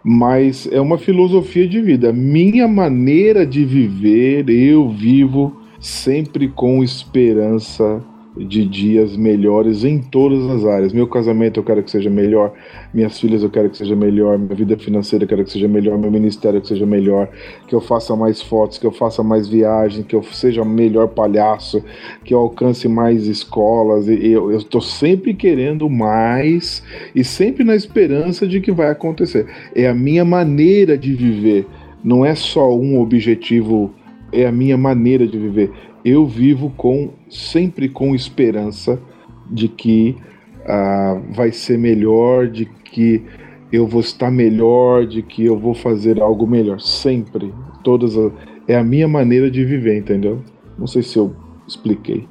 Mas é uma filosofia de vida. Minha maneira de viver, eu vivo sempre com esperança de dias melhores em todas as áreas. Meu casamento eu quero que seja melhor, minhas filhas eu quero que seja melhor, minha vida financeira eu quero que seja melhor, meu ministério que seja melhor, que eu faça mais fotos, que eu faça mais viagens, que eu seja melhor palhaço, que eu alcance mais escolas. E eu estou sempre querendo mais e sempre na esperança de que vai acontecer. É a minha maneira de viver, não é só um objetivo, é a minha maneira de viver eu vivo com sempre com esperança de que uh, vai ser melhor, de que eu vou estar melhor, de que eu vou fazer algo melhor. Sempre. Todas a, é a minha maneira de viver, entendeu? Não sei se eu expliquei.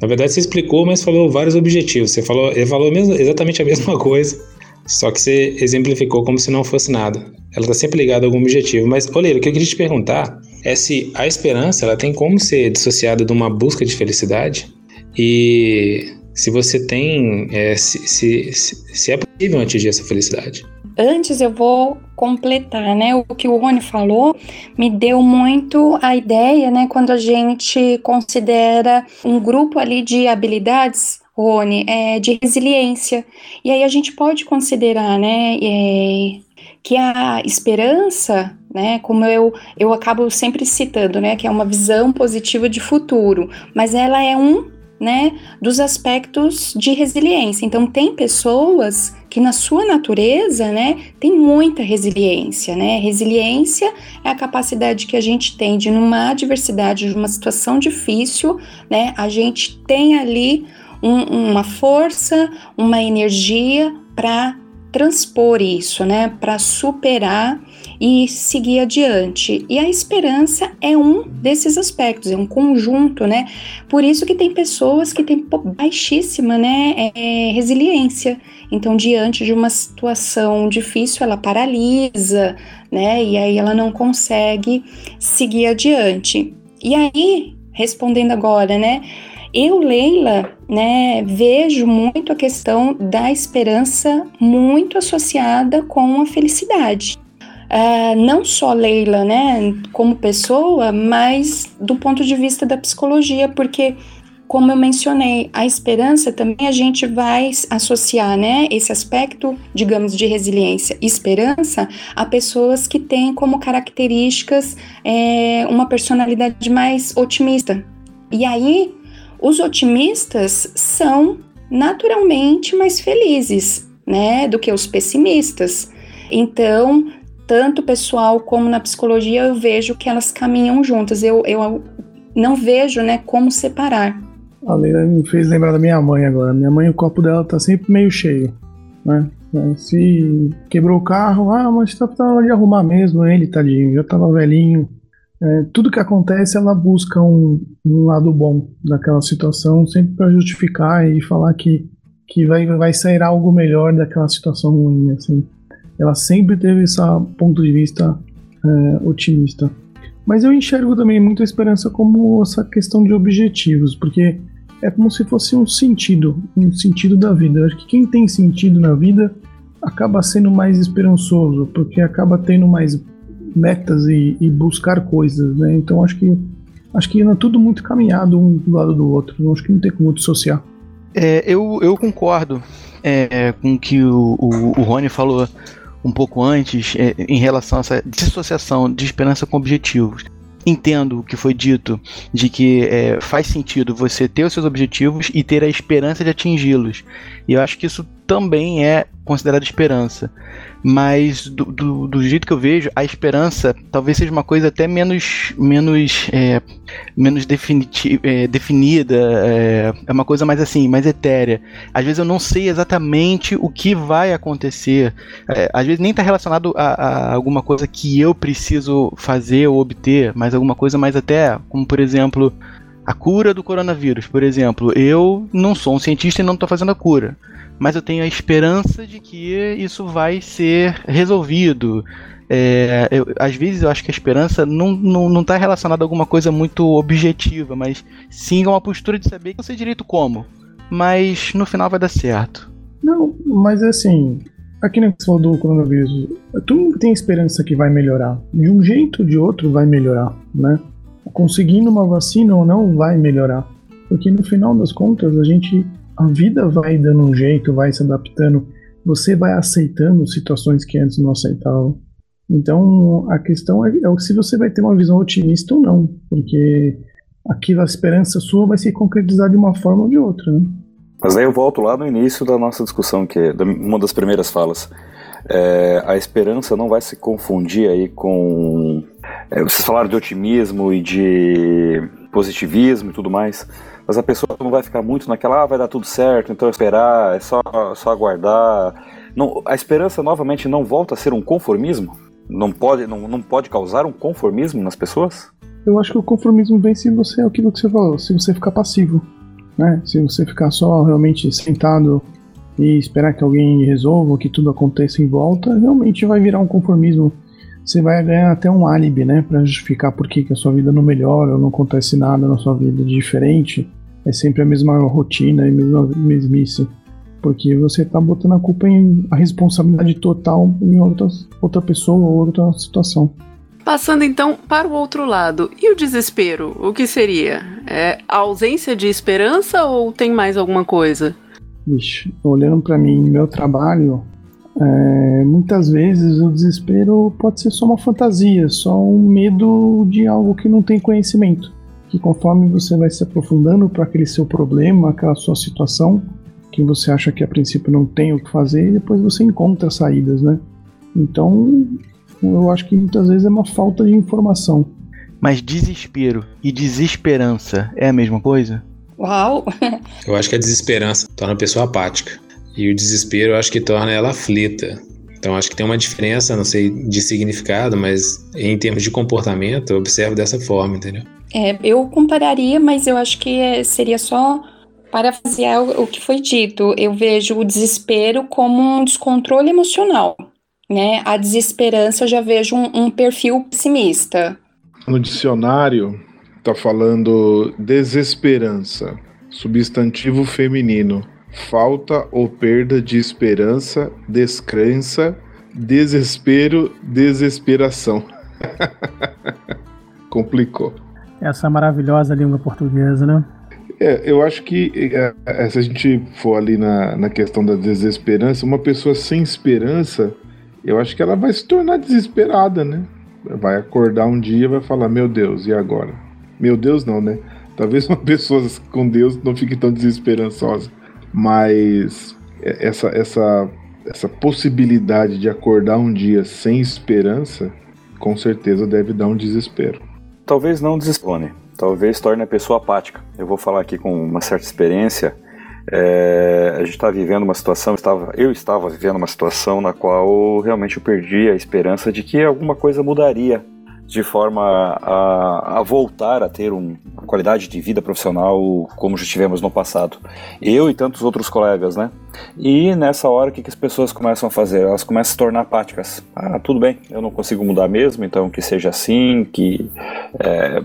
Na verdade, você explicou, mas falou vários objetivos. Você falou, ele falou mesmo, exatamente a mesma coisa, só que você exemplificou como se não fosse nada. Ela está sempre ligada a algum objetivo. Mas, Oleiro, o que eu queria te perguntar é se a esperança ela tem como ser dissociada de uma busca de felicidade e se você tem, é, se, se, se é possível atingir essa felicidade. Antes eu vou completar, né? O que o Rony falou me deu muito a ideia, né? Quando a gente considera um grupo ali de habilidades Rony, é de resiliência. E aí a gente pode considerar, né, é, que a esperança, né, como eu, eu acabo sempre citando, né, que é uma visão positiva de futuro, mas ela é um, né, dos aspectos de resiliência. Então tem pessoas que na sua natureza, né, tem muita resiliência, né? Resiliência é a capacidade que a gente tem de numa adversidade, de uma situação difícil, né, a gente tem ali um, uma força, uma energia para transpor isso, né, para superar e seguir adiante. E a esperança é um desses aspectos, é um conjunto, né? Por isso que tem pessoas que têm baixíssima, né, é, resiliência. Então, diante de uma situação difícil, ela paralisa, né? E aí ela não consegue seguir adiante. E aí, respondendo agora, né? Eu, Leila, né, vejo muito a questão da esperança muito associada com a felicidade. Uh, não só Leila, né, como pessoa, mas do ponto de vista da psicologia, porque como eu mencionei, a esperança também a gente vai associar, né, esse aspecto, digamos, de resiliência, esperança, a pessoas que têm como características é, uma personalidade mais otimista. E aí, os otimistas são naturalmente mais felizes, né, do que os pessimistas. Então, tanto pessoal como na psicologia, eu vejo que elas caminham juntas. Eu, eu não vejo, né, como separar. A Leila me fez lembrar da minha mãe agora. Minha mãe, o copo dela tá sempre meio cheio, né? Se quebrou o carro, ah, mas tá, tá de arrumar mesmo, ele, tadinho, já tava velhinho. É, tudo que acontece, ela busca um, um lado bom daquela situação, sempre para justificar e falar que, que vai, vai sair algo melhor daquela situação ruim, assim. Ela sempre teve esse ponto de vista é, otimista. Mas eu enxergo também muita esperança como essa questão de objetivos, porque é como se fosse um sentido, um sentido da vida. Eu acho que quem tem sentido na vida acaba sendo mais esperançoso, porque acaba tendo mais metas e, e buscar coisas, né? Então acho que acho que é tudo muito caminhado um do lado do outro. Eu acho que não tem como dissociar. É, eu, eu concordo é, com o que o, o, o Rony falou um pouco antes é, em relação a essa dissociação de esperança com objetivos. Entendo o que foi dito de que é, faz sentido você ter os seus objetivos e ter a esperança de atingi-los. E eu acho que isso também é considerado esperança mas do, do, do, jeito que eu vejo, a esperança talvez seja uma coisa até menos menos é, menos é, definida, é, é, uma coisa mais assim, mais etérea. Às vezes eu não sei exatamente o que vai acontecer, é, às vezes nem está relacionado a, a, alguma coisa que eu preciso fazer ou obter, mas alguma coisa mais até, como por exemplo, a cura do coronavírus, por exemplo. Eu não sou um cientista e não estou fazendo a cura mas eu tenho a esperança de que isso vai ser resolvido. É, eu, às vezes eu acho que a esperança não está não, não tá relacionada a alguma coisa muito objetiva, mas sim a uma postura de saber que não sei direito como, mas no final vai dar certo. Não, mas assim, aqui no que você falou do coronavírus, tu não tem esperança que vai melhorar. De um jeito ou de outro vai melhorar, né? Conseguindo uma vacina ou não vai melhorar. Porque no final das contas a gente a vida vai dando um jeito, vai se adaptando, você vai aceitando situações que antes não aceitava. Então, a questão é, é se você vai ter uma visão otimista ou não, porque aquilo, a esperança sua vai se concretizar de uma forma ou de outra, né? Mas aí eu volto lá no início da nossa discussão, que é uma das primeiras falas. É, a esperança não vai se confundir aí com. É, vocês falaram de otimismo e de positivismo e tudo mais mas a pessoa não vai ficar muito naquela, ah, vai dar tudo certo, então esperar, é só, só aguardar. Não, a esperança novamente não volta a ser um conformismo? Não pode, não, não pode causar um conformismo nas pessoas? Eu acho que o conformismo vem se você é aquilo que você falou, se você ficar passivo, né? Se você ficar só realmente sentado e esperar que alguém resolva, que tudo aconteça em volta, realmente vai virar um conformismo. Você vai ganhar até um álibi, né, para justificar por que, que a sua vida não melhora ou não acontece nada na sua vida de diferente é sempre a mesma rotina e mesma mesmice. Porque você está botando a culpa em a responsabilidade total em outra, outra pessoa ou outra situação. Passando então para o outro lado, e o desespero? O que seria? É a ausência de esperança ou tem mais alguma coisa? Vixe, olhando para mim, meu trabalho, é, muitas vezes o desespero pode ser só uma fantasia, só um medo de algo que não tem conhecimento que conforme você vai se aprofundando para aquele seu problema, aquela sua situação, que você acha que a princípio não tem o que fazer, depois você encontra saídas, né? Então, eu acho que muitas vezes é uma falta de informação. Mas desespero e desesperança é a mesma coisa? Uau! eu acho que a desesperança torna a pessoa apática. E o desespero eu acho que torna ela aflita. Então acho que tem uma diferença, não sei de significado, mas em termos de comportamento, eu observo dessa forma, entendeu? É, eu compararia, mas eu acho que é, seria só parafrasear o, o que foi dito. Eu vejo o desespero como um descontrole emocional. Né? A desesperança eu já vejo um, um perfil pessimista. No dicionário está falando desesperança, substantivo feminino, falta ou perda de esperança, descrença, desespero, desesperação. Complicou essa maravilhosa língua portuguesa, né? É, eu acho que é, é, se a gente for ali na, na questão da desesperança, uma pessoa sem esperança, eu acho que ela vai se tornar desesperada, né? Vai acordar um dia e vai falar: Meu Deus, e agora? Meu Deus, não, né? Talvez uma pessoa com Deus não fique tão desesperançosa, mas essa, essa, essa possibilidade de acordar um dia sem esperança, com certeza deve dar um desespero. Talvez não desespone, talvez torne a pessoa apática. Eu vou falar aqui com uma certa experiência. É, a gente está vivendo uma situação, estava, eu estava vivendo uma situação na qual realmente eu perdi a esperança de que alguma coisa mudaria de forma a, a, voltar a ter um, uma qualidade de vida profissional como já tivemos no passado. Eu e tantos outros colegas, né? E nessa hora, o que, que as pessoas começam a fazer? Elas começam a se tornar apáticas. Ah, tudo bem, eu não consigo mudar mesmo, então que seja assim, que é,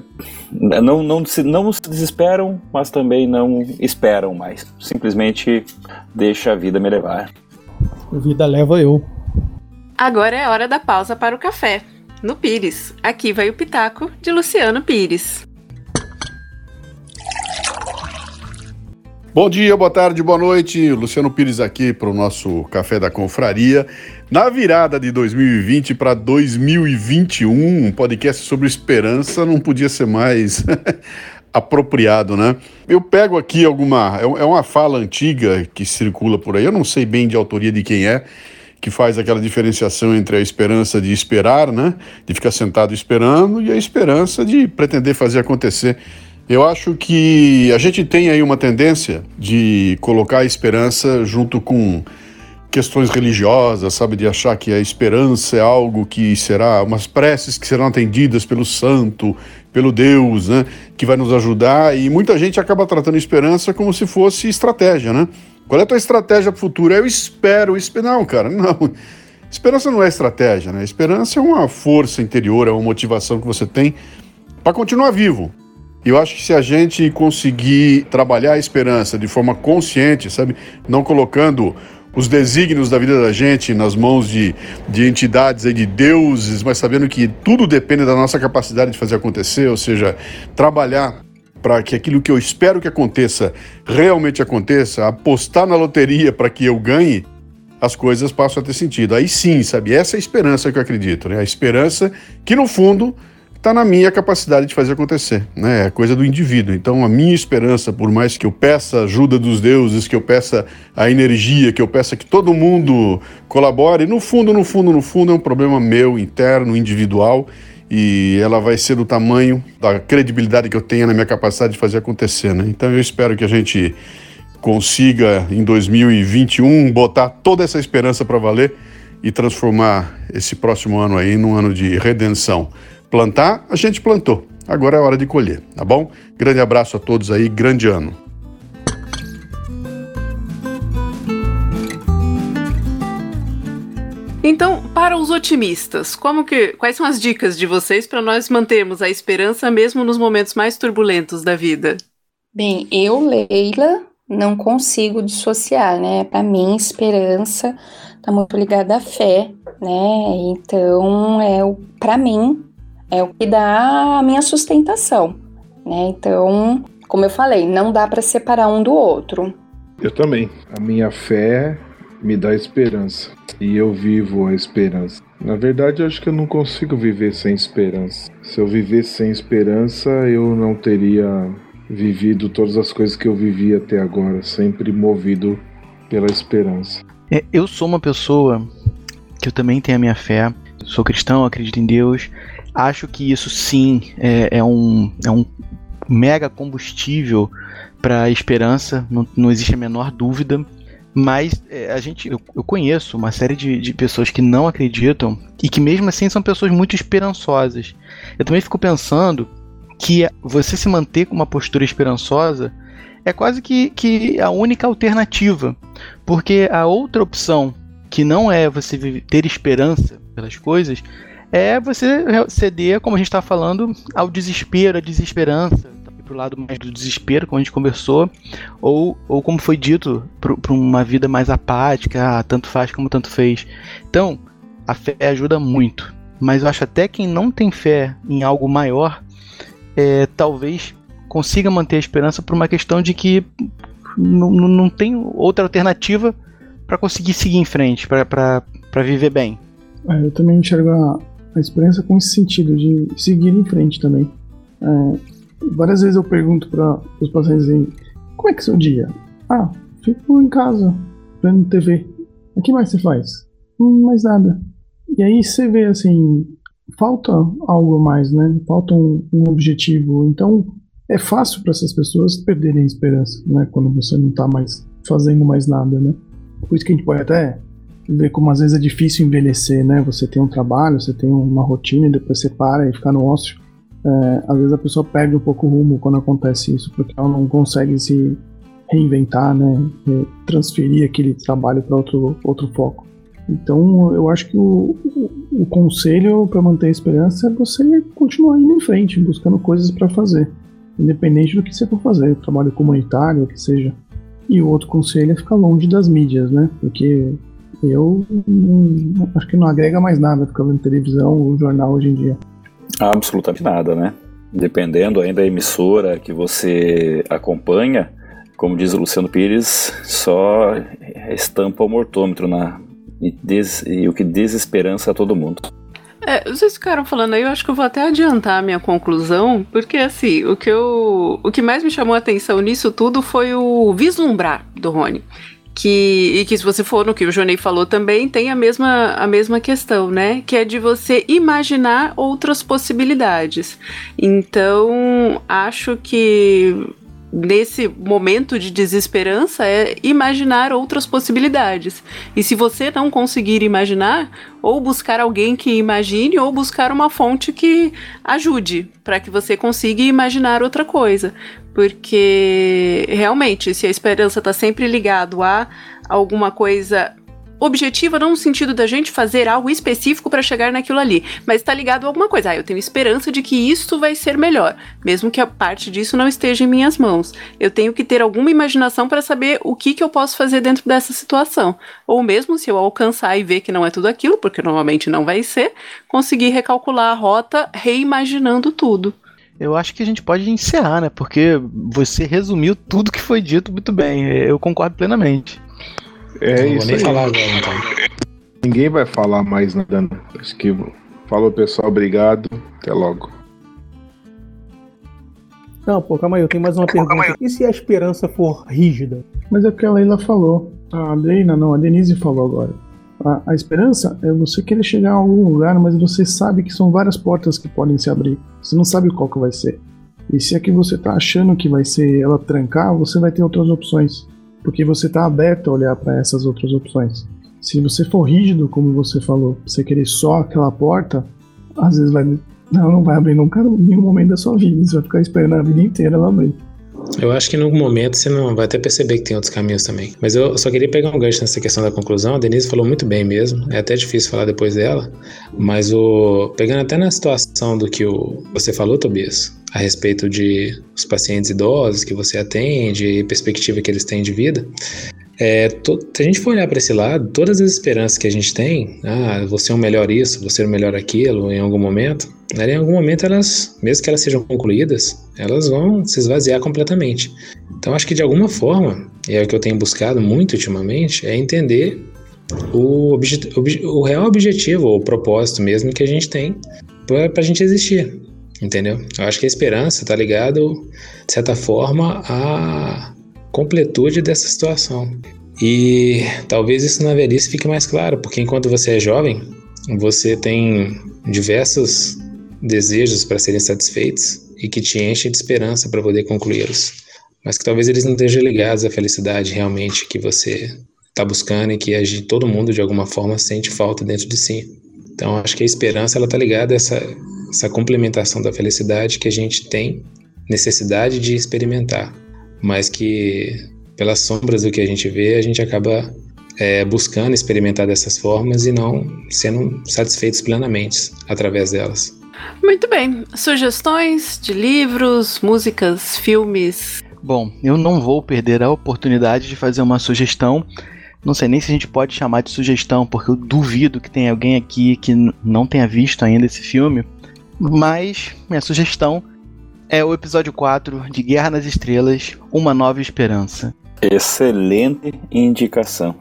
não, não, se, não se desesperam, mas também não esperam mais. Simplesmente deixa a vida me levar. A vida leva eu. Agora é hora da pausa para o café no Pires. Aqui vai o Pitaco de Luciano Pires. Bom dia, boa tarde, boa noite. Luciano Pires aqui para o nosso Café da Confraria. Na virada de 2020 para 2021, um podcast sobre esperança não podia ser mais apropriado, né? Eu pego aqui alguma. É, é uma fala antiga que circula por aí, eu não sei bem de autoria de quem é que faz aquela diferenciação entre a esperança de esperar, né, de ficar sentado esperando, e a esperança de pretender fazer acontecer. Eu acho que a gente tem aí uma tendência de colocar a esperança junto com questões religiosas, sabe, de achar que a esperança é algo que será umas preces que serão atendidas pelo santo, pelo Deus, né, que vai nos ajudar, e muita gente acaba tratando esperança como se fosse estratégia, né? Qual é a tua estratégia para o futuro? Eu espero, espero. Não, cara, não. Esperança não é estratégia, né? Esperança é uma força interior, é uma motivação que você tem para continuar vivo. Eu acho que se a gente conseguir trabalhar a esperança de forma consciente, sabe? Não colocando os desígnios da vida da gente nas mãos de, de entidades e de deuses, mas sabendo que tudo depende da nossa capacidade de fazer acontecer, ou seja, trabalhar para que aquilo que eu espero que aconteça realmente aconteça, apostar na loteria para que eu ganhe, as coisas passam a ter sentido. Aí sim, sabe? Essa é a esperança que eu acredito, né? A esperança que, no fundo, está na minha capacidade de fazer acontecer, né? É coisa do indivíduo. Então, a minha esperança, por mais que eu peça ajuda dos deuses, que eu peça a energia, que eu peça que todo mundo colabore, no fundo, no fundo, no fundo, é um problema meu, interno, individual, e ela vai ser do tamanho da credibilidade que eu tenho na minha capacidade de fazer acontecer. Né? Então eu espero que a gente consiga em 2021 botar toda essa esperança para valer e transformar esse próximo ano aí num ano de redenção. Plantar, a gente plantou. Agora é hora de colher, tá bom? Grande abraço a todos aí, grande ano. Então, para os otimistas, como que, quais são as dicas de vocês para nós mantermos a esperança mesmo nos momentos mais turbulentos da vida? Bem, eu, Leila, não consigo dissociar, né? Para mim, esperança está muito ligada à fé, né? Então, é o para mim é o que dá a minha sustentação, né? Então, como eu falei, não dá para separar um do outro. Eu também. A minha fé me dá esperança e eu vivo a esperança. Na verdade, eu acho que eu não consigo viver sem esperança. Se eu vivesse sem esperança, eu não teria vivido todas as coisas que eu vivi até agora, sempre movido pela esperança. É, eu sou uma pessoa que eu também tenho a minha fé, sou cristão, acredito em Deus. Acho que isso sim é, é um, é um mega combustível para a esperança, não, não existe a menor dúvida. Mas é, a gente, eu, eu, conheço uma série de, de pessoas que não acreditam e que mesmo assim são pessoas muito esperançosas. Eu também fico pensando que você se manter com uma postura esperançosa é quase que, que a única alternativa. Porque a outra opção, que não é você ter esperança pelas coisas, é você ceder, como a gente está falando, ao desespero, à desesperança, pro lado mais do desespero, como a gente conversou, ou, ou como foi dito, para uma vida mais apática, ah, tanto faz como tanto fez. Então, a fé ajuda muito, mas eu acho até quem não tem fé em algo maior, é, talvez consiga manter a esperança por uma questão de que não, não tem outra alternativa para conseguir seguir em frente, para viver bem. É, eu também enxergo a, a esperança com esse sentido de seguir em frente também. É, várias vezes eu pergunto para os pacientes assim, como é que é seu dia? Ah, fico em casa, vendo TV. O que mais você faz? Hum, mais nada. E aí você vê assim, falta algo mais, né? Falta um, um objetivo. Então é fácil para essas pessoas perderem a esperança, né? Quando você não está mais fazendo mais nada, né? Por isso que a gente pode até ver como às vezes é difícil envelhecer, né? Você tem um trabalho, você tem uma rotina e depois você para e fica no ócio. É, às vezes a pessoa perde um pouco o rumo quando acontece isso, porque ela não consegue se reinventar, né? Transferir aquele trabalho para outro, outro foco. Então, eu acho que o, o, o conselho para manter a esperança é você continuar indo em frente, buscando coisas para fazer, independente do que você for fazer, trabalho comunitário, o que seja. E o outro conselho é ficar longe das mídias, né? Porque eu não, acho que não agrega mais nada ficar vendo televisão ou jornal hoje em dia. Absolutamente nada, né? Dependendo ainda da emissora que você acompanha, como diz o Luciano Pires, só estampa o mortômetro na, e, des, e o que desesperança a todo mundo. É, vocês ficaram falando aí, eu acho que eu vou até adiantar a minha conclusão, porque assim, o que, eu, o que mais me chamou a atenção nisso tudo foi o vislumbrar do Rony. Que, e que se você for no que o Jonei falou também, tem a mesma, a mesma questão, né? Que é de você imaginar outras possibilidades. Então, acho que nesse momento de desesperança é imaginar outras possibilidades. E se você não conseguir imaginar, ou buscar alguém que imagine, ou buscar uma fonte que ajude para que você consiga imaginar outra coisa. Porque realmente, se a esperança está sempre ligado a alguma coisa objetiva não no sentido da gente fazer algo específico para chegar naquilo ali, mas está ligado a alguma coisa. Ah, eu tenho esperança de que isto vai ser melhor, mesmo que a parte disso não esteja em minhas mãos. Eu tenho que ter alguma imaginação para saber o que, que eu posso fazer dentro dessa situação. Ou mesmo se eu alcançar e ver que não é tudo aquilo, porque normalmente não vai ser, conseguir recalcular a rota reimaginando tudo. Eu acho que a gente pode encerrar, né? Porque você resumiu tudo que foi dito muito bem. Eu concordo plenamente. É não isso vou nem aí. falar agora, então. Ninguém vai falar mais nada. né? Acho que falou pessoal, obrigado. Até logo. Não, pô, calma aí, eu tenho mais uma pergunta. E se a esperança for rígida? Mas é o que a Leila falou. A Leila, não, a Denise falou agora. A, a esperança é você querer chegar a algum lugar, mas você sabe que são várias portas que podem se abrir. Você não sabe qual que vai ser. E se é que você tá achando que vai ser ela trancar, você vai ter outras opções. Porque você tá aberto a olhar para essas outras opções. Se você for rígido, como você falou, você querer só aquela porta, às vezes vai. Não, não vai abrir nunca em nenhum momento da sua vida. Você vai ficar esperando a vida inteira ela abrir. Eu acho que em algum momento você não vai até perceber que tem outros caminhos também. Mas eu só queria pegar um gancho nessa questão da conclusão. A Denise falou muito bem mesmo. É até difícil falar depois dela. Mas o pegando até na situação do que o, você falou, Tobias, a respeito de os pacientes idosos que você atende e perspectiva que eles têm de vida. É, to, se a gente for olhar para esse lado, todas as esperanças que a gente tem, ah, você é o melhor isso, você é o melhor aquilo, em algum momento, né, em algum momento elas, mesmo que elas sejam concluídas, elas vão se esvaziar completamente. Então acho que de alguma forma, e é o que eu tenho buscado muito ultimamente, é entender o, o real objetivo, o propósito mesmo que a gente tem para a gente existir, entendeu? Eu acho que a esperança está ligado, de certa forma, a completude dessa situação. E talvez isso na velhice fique mais claro, porque enquanto você é jovem, você tem diversos desejos para serem satisfeitos e que te enchem de esperança para poder concluí-los. Mas que talvez eles não estejam ligados à felicidade realmente que você está buscando e que a gente, todo mundo de alguma forma sente falta dentro de si. Então acho que a esperança ela está ligada a essa, essa complementação da felicidade que a gente tem necessidade de experimentar mas que pelas sombras do que a gente vê, a gente acaba é, buscando experimentar dessas formas e não sendo satisfeitos plenamente através delas. Muito bem. Sugestões de livros, músicas, filmes? Bom, eu não vou perder a oportunidade de fazer uma sugestão. Não sei nem se a gente pode chamar de sugestão, porque eu duvido que tenha alguém aqui que não tenha visto ainda esse filme. Mas minha sugestão é o episódio 4 de Guerra nas Estrelas Uma Nova Esperança. Excelente indicação.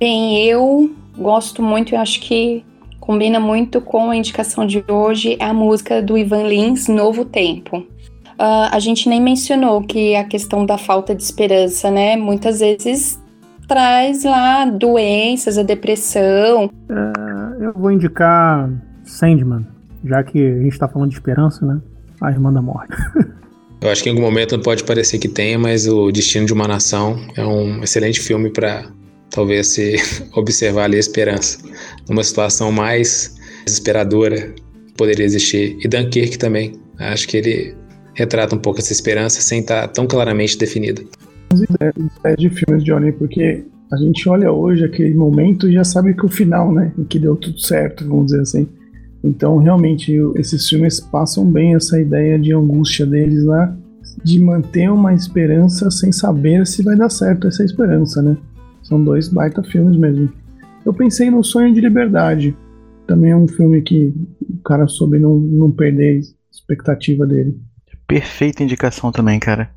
Bem, eu gosto muito, eu acho que combina muito com a indicação de hoje, é a música do Ivan Lins, Novo Tempo. Uh, a gente nem mencionou que a questão da falta de esperança, né? Muitas vezes traz lá doenças, a depressão. É, eu vou indicar Sandman, já que a gente está falando de esperança, né? A Irmã da Morte. Eu acho que em algum momento pode parecer que tem, mas o Destino de uma Nação é um excelente filme para talvez se observar ali a esperança. Numa situação mais desesperadora poderia existir. E Dunkirk também. Acho que ele retrata um pouco essa esperança sem estar tão claramente definida. É de filmes, Johnny, porque a gente olha hoje aquele momento e já sabe que o final, né? Em que deu tudo certo, vamos dizer assim. Então, realmente, esses filmes passam bem essa ideia de angústia deles lá, de manter uma esperança sem saber se vai dar certo essa esperança, né? São dois baita filmes mesmo. Eu pensei no Sonho de Liberdade. Também é um filme que o cara soube não, não perder a expectativa dele. Perfeita indicação também, cara.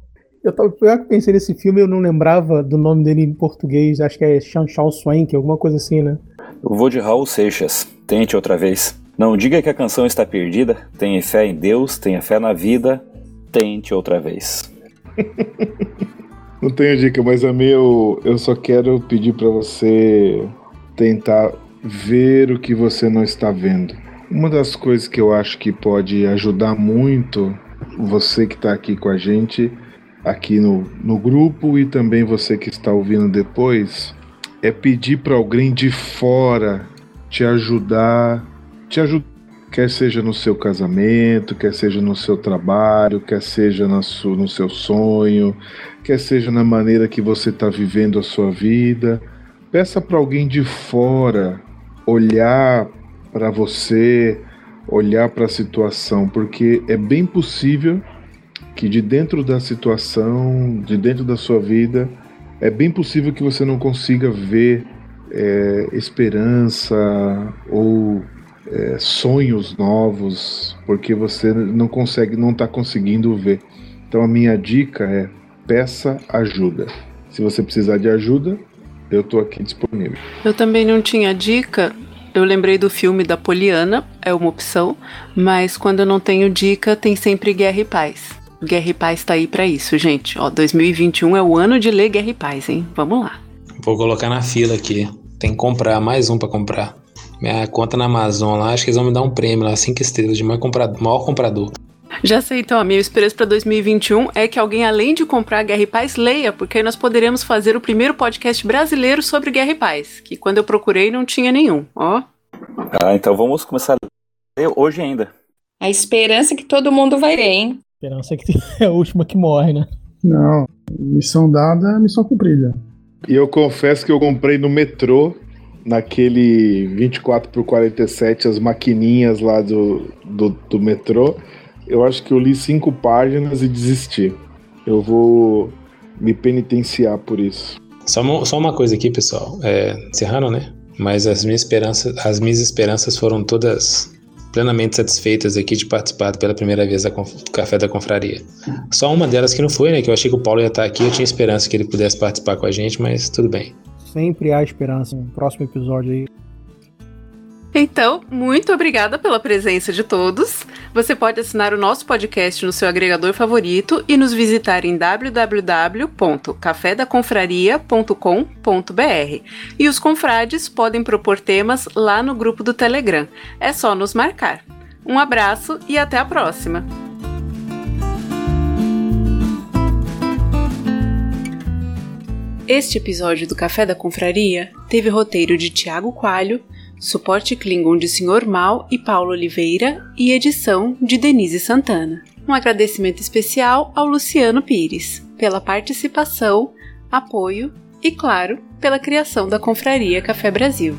Eu, tava, eu pensei nesse filme eu não lembrava do nome dele em português. Acho que é Chanchal Swank, alguma coisa assim, né? Eu vou de Raul Seixas. Tente outra vez. Não diga que a canção está perdida. Tenha fé em Deus, tenha fé na vida. Tente outra vez. Não tenho dica, mas a minha eu, eu só quero pedir para você tentar ver o que você não está vendo. Uma das coisas que eu acho que pode ajudar muito você que está aqui com a gente, aqui no, no grupo e também você que está ouvindo depois, é pedir para alguém de fora te ajudar te ajuda, quer seja no seu casamento, quer seja no seu trabalho, quer seja no seu, no seu sonho, quer seja na maneira que você está vivendo a sua vida. Peça para alguém de fora olhar para você, olhar para a situação, porque é bem possível que de dentro da situação, de dentro da sua vida, é bem possível que você não consiga ver é, esperança ou é, sonhos novos, porque você não consegue, não está conseguindo ver. Então a minha dica é peça ajuda. Se você precisar de ajuda, eu estou aqui disponível. Eu também não tinha dica. Eu lembrei do filme da Poliana, é uma opção, mas quando eu não tenho dica, tem sempre Guerra e Paz. Guerra e Paz tá aí para isso, gente. Ó, 2021 é o ano de ler Guerra e Paz, hein? Vamos lá. Vou colocar na fila aqui. Tem que comprar, mais um para comprar minha conta na Amazon lá, acho que eles vão me dar um prêmio lá, 5 estrelas de maior comprador, maior comprador. Já sei, então, a minha esperança para 2021 é que alguém, além de comprar Guerra e Paz, leia, porque aí nós poderemos fazer o primeiro podcast brasileiro sobre Guerra e Paz, que quando eu procurei não tinha nenhum, ó. Ah, então vamos começar a ler hoje ainda. A esperança é que todo mundo vai ler, hein? A esperança é que é a última que morre, né? Não, missão dada, missão cumprida. E eu confesso que eu comprei no metrô naquele 24 por 47, as maquininhas lá do, do, do metrô. Eu acho que eu li cinco páginas e desisti. Eu vou me penitenciar por isso. Só uma, só uma coisa aqui, pessoal. É, encerrando, né? Mas as minhas esperanças, as minhas esperanças foram todas plenamente satisfeitas aqui de participar pela primeira vez do Café da Confraria. Só uma delas que não foi, né? Que eu achei que o Paulo ia estar aqui, eu tinha esperança que ele pudesse participar com a gente, mas tudo bem sempre há esperança. Um próximo episódio aí. Então, muito obrigada pela presença de todos. Você pode assinar o nosso podcast no seu agregador favorito e nos visitar em www.cafedaconfraria.com.br. E os confrades podem propor temas lá no grupo do Telegram. É só nos marcar. Um abraço e até a próxima! Este episódio do Café da Confraria teve roteiro de Tiago Coalho, suporte Klingon de Sr. Mal e Paulo Oliveira e edição de Denise Santana. Um agradecimento especial ao Luciano Pires pela participação, apoio e, claro, pela criação da Confraria Café Brasil.